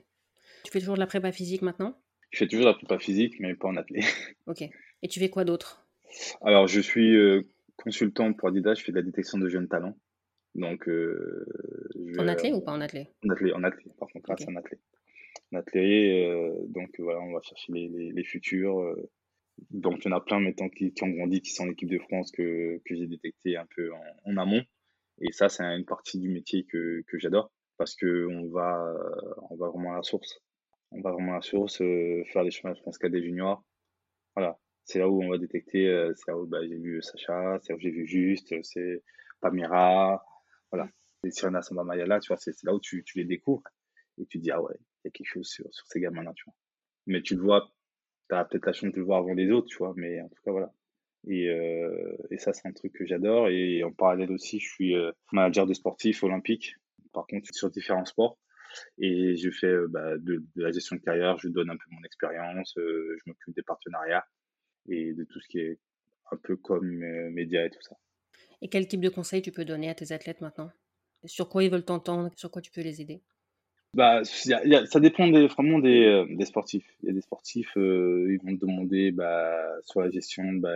Tu fais toujours de la prépa physique maintenant? Je fais toujours de la prépa physique, mais pas en athlète. Ok. Et tu fais quoi d'autre? Alors, je suis euh, consultant pour Adidas, je fais de la détection de jeunes talents. Donc, euh, en athlète ou pas en athlète En athlète, en par contre, okay. en athlète athlée. Euh, donc voilà, on va chercher les, les, futurs. Euh. donc il y en a plein maintenant qui, qui ont grandi, qui sont l'équipe de France que, que j'ai détecté un peu en, amont. Et ça, c'est une partie du métier que, que j'adore parce que on va, on va vraiment à la source. On va vraiment à la source, euh, faire des chemins de France des juniors. Voilà, c'est là où on va détecter. c'est là où bah, j'ai vu Sacha, c'est là où j'ai vu Juste, c'est Pamira, voilà, c'est Sirena Samba tu vois, c'est là où tu, tu les découvres et tu dis ah ouais, il y a quelque chose sur, sur ces gamins-là, tu vois. Mais tu le vois, tu peut-être la chance de le voir avant les autres, tu vois, mais en tout cas, voilà. Et, euh, ça, c'est un truc que j'adore. Et en parallèle aussi, je suis euh, manager de sportifs olympiques, par contre, sur différents sports. Et je fais euh, bah, de, de, la gestion de carrière, je donne un peu mon expérience, je m'occupe des partenariats et de tout ce qui est un peu comme médias et tout ça. Et quel type de conseils tu peux donner à tes athlètes maintenant? Sur quoi ils veulent t'entendre? Sur quoi tu peux les aider? Bah, ça dépend des, vraiment des, euh, des sportifs. Il y a des sportifs, euh, ils vont te demander bah, sur la gestion bah,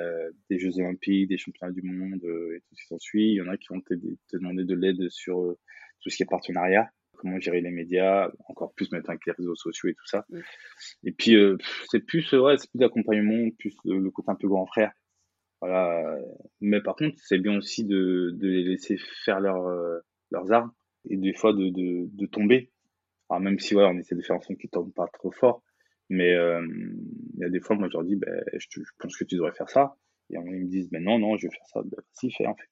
des Jeux Olympiques, des championnats du monde euh, et tout ce qui s'ensuit. Il y en a qui vont te, te demander de l'aide sur euh, tout ce qui est partenariat, comment gérer les médias, encore plus maintenant avec les réseaux sociaux et tout ça. Et puis, c'est plus, ouais, c'est plus d'accompagnement, plus le, côté un peu grand frère. Voilà. Mais par contre, c'est bien aussi de, de les laisser faire leur, leurs arts et des fois de, de, de tomber Même si voilà, on essaie de faire en sorte qu'ils tombent pas trop fort, mais euh, il y a des fois, moi je leur dis, ben, je, pense que tu devrais faire ça. Et ils me disent, ben non, non, je vais faire ça. Ben, si, fais en fait.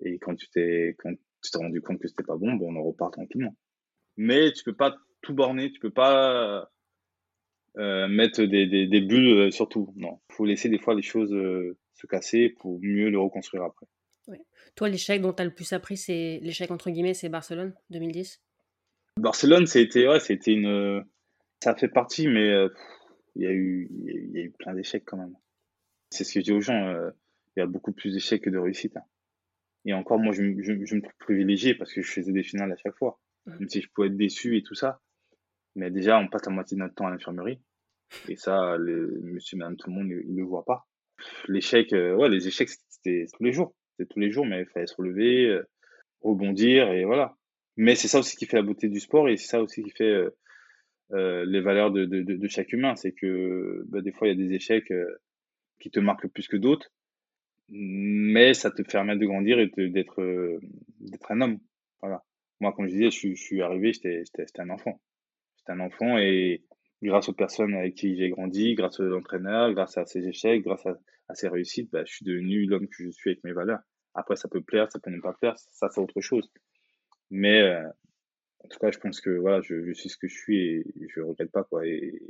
Et quand tu t'es, quand tu t'es rendu compte que c'était pas bon, ben, on en repart tranquillement. Mais tu peux pas tout borner, tu peux pas euh, mettre des, des, des bulles euh, sur tout. Non, faut laisser des fois les choses se casser pour mieux le reconstruire après. Ouais. Toi, l'échec dont tu as le plus appris, c'est l'échec entre guillemets, c'est Barcelone 2010 Barcelone, c'était ouais, c'était une ça fait partie, mais il y, a eu, il y a eu plein d'échecs quand même. C'est ce que je dis aux gens, il y a beaucoup plus d'échecs que de réussites. Hein. Et encore, moi, je, je, je, me trouve privilégié parce que je faisais des finales à chaque fois. Même si je pouvais être déçu et tout ça. Mais déjà, on passe la moitié de notre temps à l'infirmerie. Et ça, le, monsieur, madame, tout le monde, il ne le voit pas. L'échec, euh, ouais, les échecs, c'était tous les jours. C'était tous les jours, mais il fallait se relever, euh, rebondir, et voilà. Mais c'est ça aussi qui fait la beauté du sport, et c'est ça aussi qui fait euh, les valeurs de, de, de, chaque humain. C'est que bah, des fois, il y a des échecs qui te marquent plus que d'autres, mais ça te permet de grandir et d'être d'être un homme. Voilà. Moi, comme je disais, je, je suis arrivé, j'étais un enfant. J'étais un enfant et grâce aux personnes avec qui j'ai grandi, grâce aux entraîneurs, grâce à ces échecs, grâce à, à ces réussites, bah, je suis devenu l'homme que je suis avec mes valeurs. Après, ça peut plaire, ça peut ne pas plaire, ça, c'est autre chose. Mais euh, en tout cas, je pense que voilà, je, je, suis ce que je suis et je ne regrette pas. Quoi. Et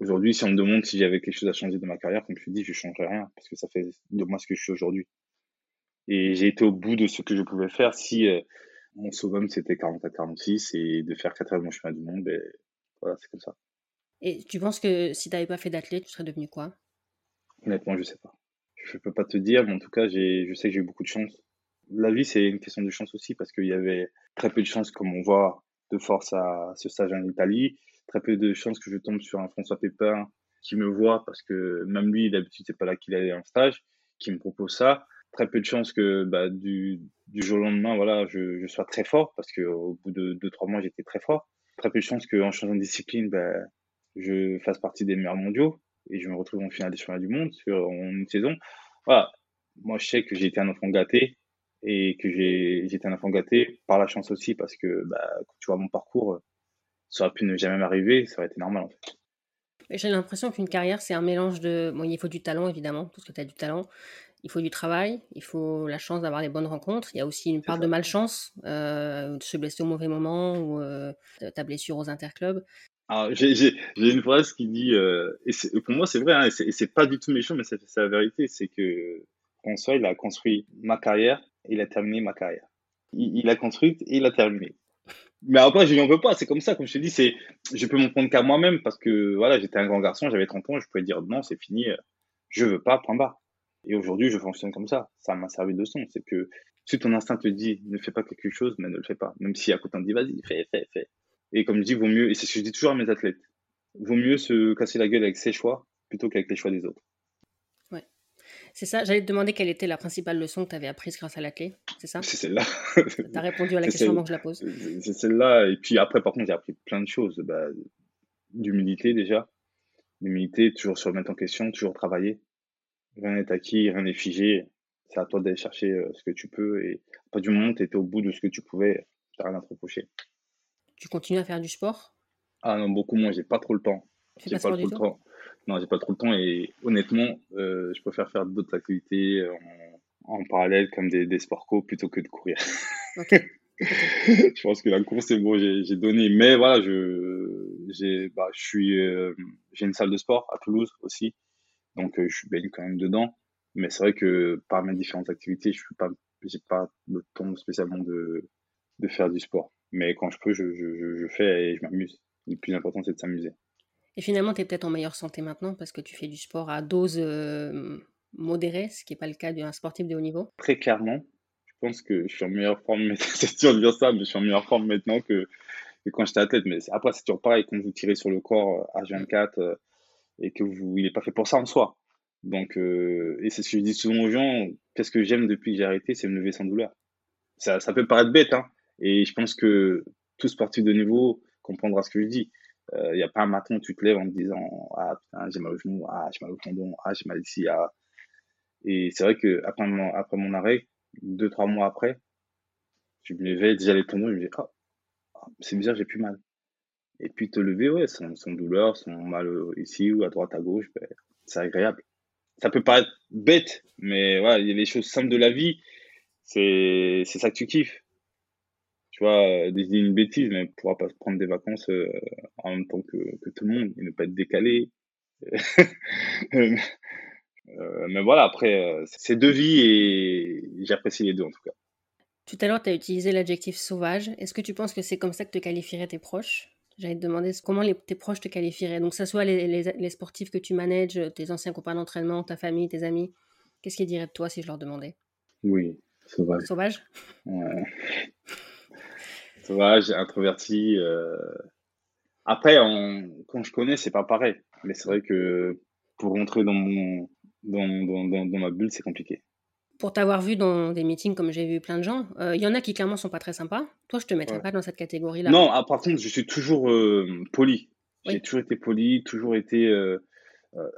aujourd'hui, si on me demande si j'avais quelque chose à changer de ma carrière, comme je te dis, je ne changerais rien parce que ça fait de moi ce que je suis aujourd'hui. Et j'ai été au bout de ce que je pouvais faire. Si euh, mon summum c'était 44-46 et de faire 4 heures de mon chemin du monde, ben, voilà, c'est comme ça. Et tu penses que si tu n'avais pas fait d'athlète, tu serais devenu quoi? Honnêtement, je sais pas. Je peux pas te dire, mais en tout cas, je sais que j'ai eu beaucoup de chance. La vie, c'est une question de chance aussi, parce qu'il y avait très peu de chances, comme on voit, de force à ce stage en Italie. Très peu de chances que je tombe sur un François Pépin qui me voit, parce que même lui, d'habitude, c'est pas là qu'il allait en stage, qui me propose ça. Très peu de chances que bah, du, jour au lendemain, voilà, je, sois très fort, parce qu'au bout de 2-3 mois, j'étais très fort. Très peu de chances qu'en changeant de discipline, bah, je fasse partie des meilleurs mondiaux et je me retrouve en finale des championnats du monde sur une saison. Voilà. Moi, je sais que j'ai été un enfant gâté et que été un enfant gâté par la chance aussi parce que bah, quand tu vois mon parcours, ça aurait pu ne jamais m'arriver, ça aurait été normal en fait. J'ai l'impression qu'une carrière, c'est un mélange de. Bon, il faut du talent évidemment, parce que tu as du talent. Il faut du travail, il faut la chance d'avoir les bonnes rencontres. Il y a aussi une part de malchance, euh, de se blesser au mauvais moment ou euh, ta blessure aux interclubs. J'ai une phrase qui dit, euh, et pour moi c'est vrai, hein, et c'est pas du tout méchant, mais c'est la vérité, c'est que François, il a construit ma carrière il a terminé ma carrière. Il, a construit et il a terminé. Mais après, je lui en veux pas, c'est comme ça, comme je te dis, c'est, je peux m'en prendre qu'à moi-même parce que voilà, j'étais un grand garçon, j'avais 30 ans, je pouvais dire non, c'est fini, euh, je veux pas, point barre. Et aujourd'hui, je fonctionne comme ça. Ça m'a servi de leçon. C'est que si ton instinct te dit ne fais pas quelque chose, mais ne le fais pas. Même si à côté on dit vas-y, fais, fais, fais. Et comme je dis, vaut mieux, et c'est ce que je dis toujours à mes athlètes, vaut mieux se casser la gueule avec ses choix plutôt qu'avec les choix des autres. C'est ça, j'allais te demander quelle était la principale leçon que tu avais apprise grâce à la clé, c'est ça? C'est celle-là. tu as répondu à la question avant que je la pose. C'est celle-là, et puis après, par contre, j'ai appris plein de choses. Bah, D'humilité déjà. L'humilité, toujours se remettre en question, toujours travailler. Rien n'est acquis, rien n'est figé. C'est à toi d'aller chercher euh, ce que tu peux. Et pas du moment où tu étais au bout de ce que tu pouvais, tu n'as rien à te reprocher. Tu continues à faire du sport? Ah non, beaucoup moins. J'ai pas trop le temps. J'ai pas, trop le temps. Non, j'ai pas trop le temps et honnêtement, euh, je préfère faire d'autres activités en, parallèle comme des, des sports co plutôt que de courir. je pense que la course c'est bon, j'ai donné. Mais voilà, je j'ai bah, je suis euh, j'ai une salle de sport à Toulouse aussi, donc euh, je suis baigne quand même dedans. Mais c'est vrai que par mes différentes activités, je suis pas j'ai pas le temps spécialement de de faire du sport. Mais quand je peux, je, je, je fais et je m'amuse. Le plus important, c'est de s'amuser. Et finalement, tu es peut-être en meilleure santé maintenant parce que tu fais du sport à dose euh, modérée, ce qui n'est pas le cas d'un sportif de haut niveau. Très clairement, je pense que je suis en meilleure forme, c'est dur de dire ça, mais je suis en meilleure forme maintenant que, quand j'étais athlète. Mais après, c'est toujours pareil quand vous tirez sur le corps à 24 euh, et que vous, il n'est pas fait pour ça en soi. Donc, euh, et c'est ce que je dis souvent aux gens, qu'est-ce que j'aime depuis que j'ai arrêté, c'est me lever sans douleur. Ça, ça peut paraître bête, hein, et je pense que tout sportif de niveau comprendra ce que je dis. Il euh, n'y a pas un matin où tu te lèves en te disant Ah putain, j'ai mal au genou, ah j'ai mal au tendon, ah j'ai mal ici, ah. Et c'est vrai que après mon, après mon arrêt, deux, trois mois après, je me levais déjà les tendons, je me disais Ah, c'est bizarre, j'ai plus mal. Et puis te lever, ouais, sans, douleur, sans mal ici ou à droite, à gauche, ben, c'est agréable. Ça peut paraître bête, mais voilà, il y a les choses simples de la vie, c'est ça que tu kiffes. Tu vois, dis une bêtise, mais pouvoir pas prendre des vacances euh, en même temps que, que tout le monde et ne pas être décalé. Euh, mais voilà, après, euh, c'est deux vies et j'apprécie les deux en tout cas. Tout à l'heure, tu as utilisé l'adjectif sauvage. Est-ce que tu penses que c'est comme ça que te qualifieraient tes proches? J'allais te demander comment les, tes proches te qualifieraient. Donc, que ce soit les, les, sportifs que tu manages, tes anciens copains d'entraînement, ta famille, tes amis. Qu'est-ce qu'ils diraient de toi si je leur demandais? Oui, sauvage. Sauvage? Ouais. Sauvage, introverti. Euh. Après, quand je connais, c'est pas pareil. Mais c'est vrai que pour rentrer dans, mon, dans, dans, dans ma bulle, c'est compliqué pour t'avoir vu dans des meetings comme j'ai vu plein de gens, il euh, y en a qui clairement sont pas très sympas. Toi, je te mettrais pas dans cette catégorie-là. Non, ah, par contre, je suis toujours euh, poli. J'ai toujours été poli, toujours été.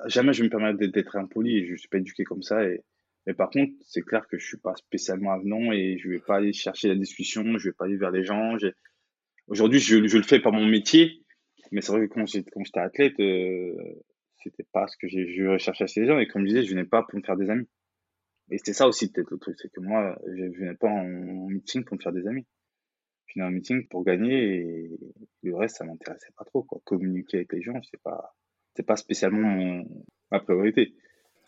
Jamais je vais me permettre d'être impoli je suis pas éduqué comme ça. Et... Mais par contre, c'est clair que je suis pas spécialement avenant et je vais pas aller chercher la discussion, je vais pas aller vers les gens. Aujourd'hui, je, le fais par mon métier, mais c'est vrai que quand j'étais athlète, c'était pas ce que je recherchais chez les gens. Et comme je disais, je venais pas pour me faire des amis. Et c'était ça aussi peut-être le truc, c'est que moi, je venais pas en, meeting pour me faire des amis. Je en meeting pour gagner et le reste, ça m'intéressait pas trop. Communiquer avec les gens, c'est pas, c'est pas spécialement ma priorité.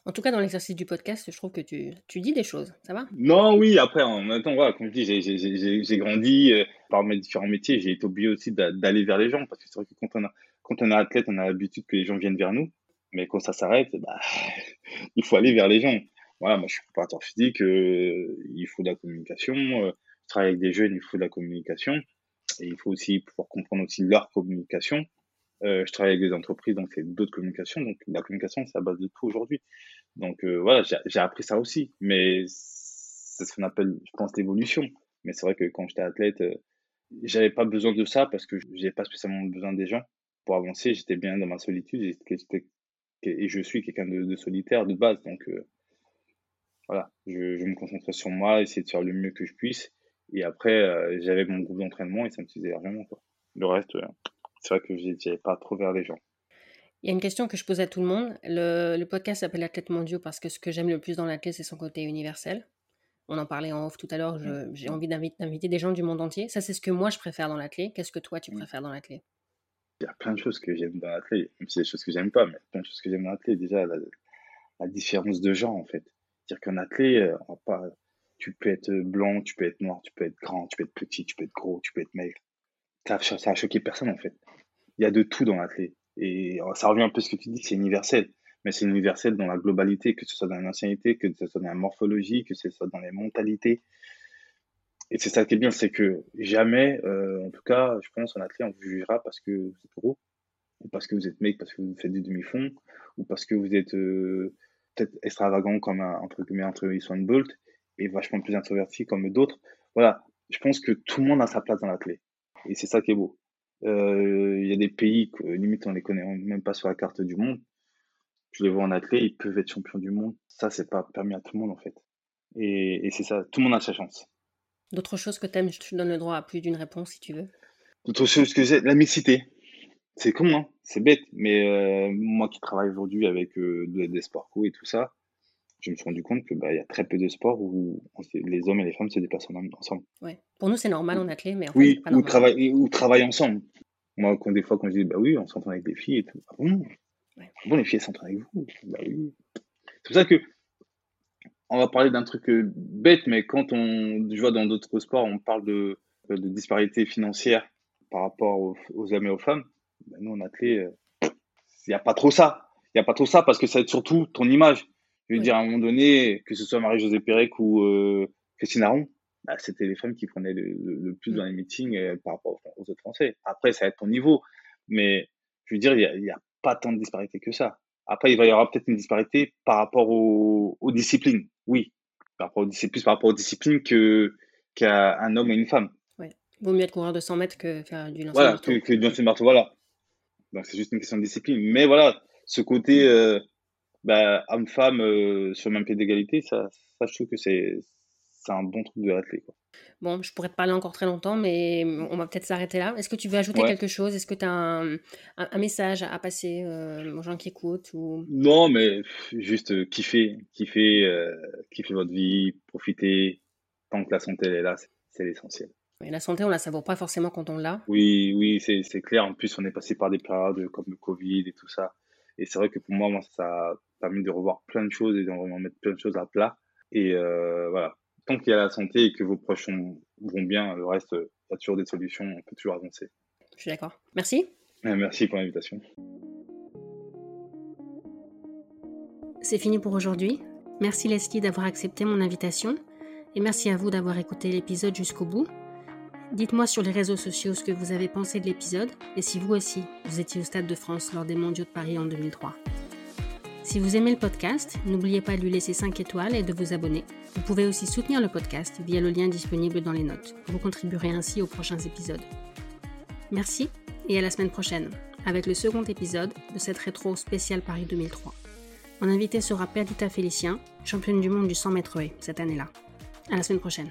En tout cas, dans l'exercice du podcast, je trouve que tu, tu, dis des choses. Ça va? Non, oui. Après, en même temps, comme je dis, j'ai grandi euh, par mes différents métiers. J'ai été obligé aussi d'aller vers les gens parce que c'est vrai que quand on, a, quand on est athlète, on a l'habitude que les gens viennent vers nous. Mais quand ça s'arrête, bah, il faut aller vers les gens voilà, moi je suis préparateur physique, euh, il faut de la communication. Euh, je travaille avec des jeunes, il faut de la communication. Et il faut aussi pouvoir comprendre aussi leur communication. Euh, je travaille avec des entreprises, donc c'est d'autres communications. Donc la communication, c'est la base de tout aujourd'hui. Donc voilà, j'ai appris ça aussi. Mais c'est ce qu'on appelle, je pense, l'évolution. Mais c'est vrai que quand j'étais athlète, j'avais pas besoin de ça parce que j'avais pas spécialement besoin des gens pour avancer. J'étais bien dans ma solitude et, je suis quelqu'un de, solitaire de base. Donc voilà, je, me concentrais sur moi, essayer de faire le mieux que je puisse. Et après, euh, j'avais mon groupe d'entraînement et ça me suffisait vraiment. Quoi. Le reste, euh, c'est vrai que je n'allais pas trop vers les gens. Il y a une question que je pose à tout le monde. Le, podcast s'appelle Athlète mondiaux parce que ce que j'aime le plus dans l'athlète, c'est son côté universel. On en parlait en off tout à l'heure. J'ai envie d'inviter des gens du monde entier. Ça, c'est ce que moi, je préfère dans l'athlète. Qu'est-ce que toi, tu préfères dans l'athlète? Il y a plein de choses que j'aime dans l'athlète. Même si des choses que j'aime pas, mais plein de choses que j'aime dans l'athlète. Déjà, la, la, différence de genre, en fait. C'est-à-dire qu'un athlète, euh, pas, tu peux être blanc, tu peux être noir, tu peux être grand, tu peux être petit, tu peux être gros, tu peux être maigre. Ça, ça a choqué personne en fait. Il y a de tout dans l'athlète. Et ça revient un peu à ce que tu dis, c'est universel. Mais c'est universel dans la globalité, que ce soit dans la nationalité, que ce soit dans la morphologie, que ce soit dans les mentalités. Et c'est ça qui est bien, c'est que jamais, euh, en tout cas, je pense, en athlète, on vous jugera parce que vous êtes gros, ou parce que vous êtes mec, parce que vous faites du demi-fond, ou parce que vous êtes euh, peut-être extravagant comme un, entre guillemets entre Usain Bolt et vachement plus introverti comme d'autres. Voilà, je pense que tout le monde a sa place dans l'athlète et c'est ça qui est beau. Euh, il y a des pays que limite on les connaît même pas sur la carte du monde. Je les vois en athlète, ils peuvent être champions du monde. Ça, c'est pas permis à tout le monde en fait. Et, et c'est ça, tout le monde a sa chance. D'autres choses que tu aimes, je te donne le droit à plus d'une réponse si tu veux. D'autres choses que j'ai, la mixité. C'est con, hein c'est bête, mais euh, moi qui travaille aujourd'hui avec euh, des sports co et tout ça, je me suis rendu compte qu'il bah, y a très peu de sports où les hommes et les femmes se déplacent ensemble. Ouais. Pour nous, c'est normal en athlète, mais en oui, fait, pas ou, travaillent, ou travaillent ensemble. Moi, quand, des fois, quand je dis, bah oui, on s'entraîne avec des filles et tout. Ah bon, ah bon les filles s'entraînent avec vous? Bah oui. C'est pour ça que on va parler d'un truc euh, bête, mais quand on, je vois dans d'autres sports, on parle de, de disparité financière par rapport aux, aux hommes et aux femmes. Ben, nous, en athlète, il n'y a pas trop ça. Il n'y a pas trop ça parce que ça va être surtout ton image. Je veux dire, à un moment donné, que ce soit Marie-Josée Pérec ou euh, Christine Aron, bah, c'était les femmes qui prenaient le, plus dans les meetings euh, par rapport aux autres Français. Après, ça va être ton niveau. Mais je veux dire, il n'y a, a, pas tant de disparité que ça. Après, il va y avoir peut-être une disparité par rapport aux, aux disciplines. Oui. Par rapport plus par rapport aux disciplines que, qu'à un homme et une femme. Ouais. Vaut mieux être coureur de 100 mètres que faire du lancer voilà, marteau. Que, que du lancer marteau, voilà. Donc c'est juste une question de discipline. Mais voilà, ce côté euh, bah, homme-femme euh, sur le même pied d'égalité, ça, ça, je trouve que c'est un bon truc de l'athlète. Bon, je pourrais te parler encore très longtemps, mais on va peut-être s'arrêter là. Est-ce que tu veux ajouter quelque chose? Est-ce que tu as un, message à passer euh, aux gens qui écoutent ou... Non, mais juste euh, kiffer, kiffer, euh, kiffer votre vie, profiter. Tant que la santé est là, c'est l'essentiel. la santé, on la savoure pas forcément quand on l'a. Oui, oui, c'est clair. En plus, on est passé par des périodes comme le Covid et tout ça. Et c'est vrai que pour moi, moi, ça a permis de revoir plein de choses et de vraiment mettre plein de choses à plat. Et voilà, tant qu'il y a la santé et que vos proches vont bien, le reste, il y a toujours des solutions, on peut toujours avancer. Je suis d'accord. Merci. Merci pour l'invitation. C'est fini pour aujourd'hui. Merci Leslie d'avoir accepté mon invitation et merci à vous d'avoir écouté l'épisode jusqu'au bout. Dites-moi sur les réseaux sociaux ce que vous avez pensé de l'épisode et si vous aussi, vous étiez au Stade de France lors des Mondiaux de Paris en 2003. Si vous aimez le podcast, n'oubliez pas de lui laisser 5 étoiles et de vous abonner. Vous pouvez aussi soutenir le podcast via le lien disponible dans les notes. Vous contribuerez ainsi aux prochains épisodes. Merci et à la semaine prochaine avec le second épisode de cette rétro spéciale Paris 2003. Mon invité sera Perdita Félicien, championne du monde du 100 mètres cette année-là. À la semaine prochaine.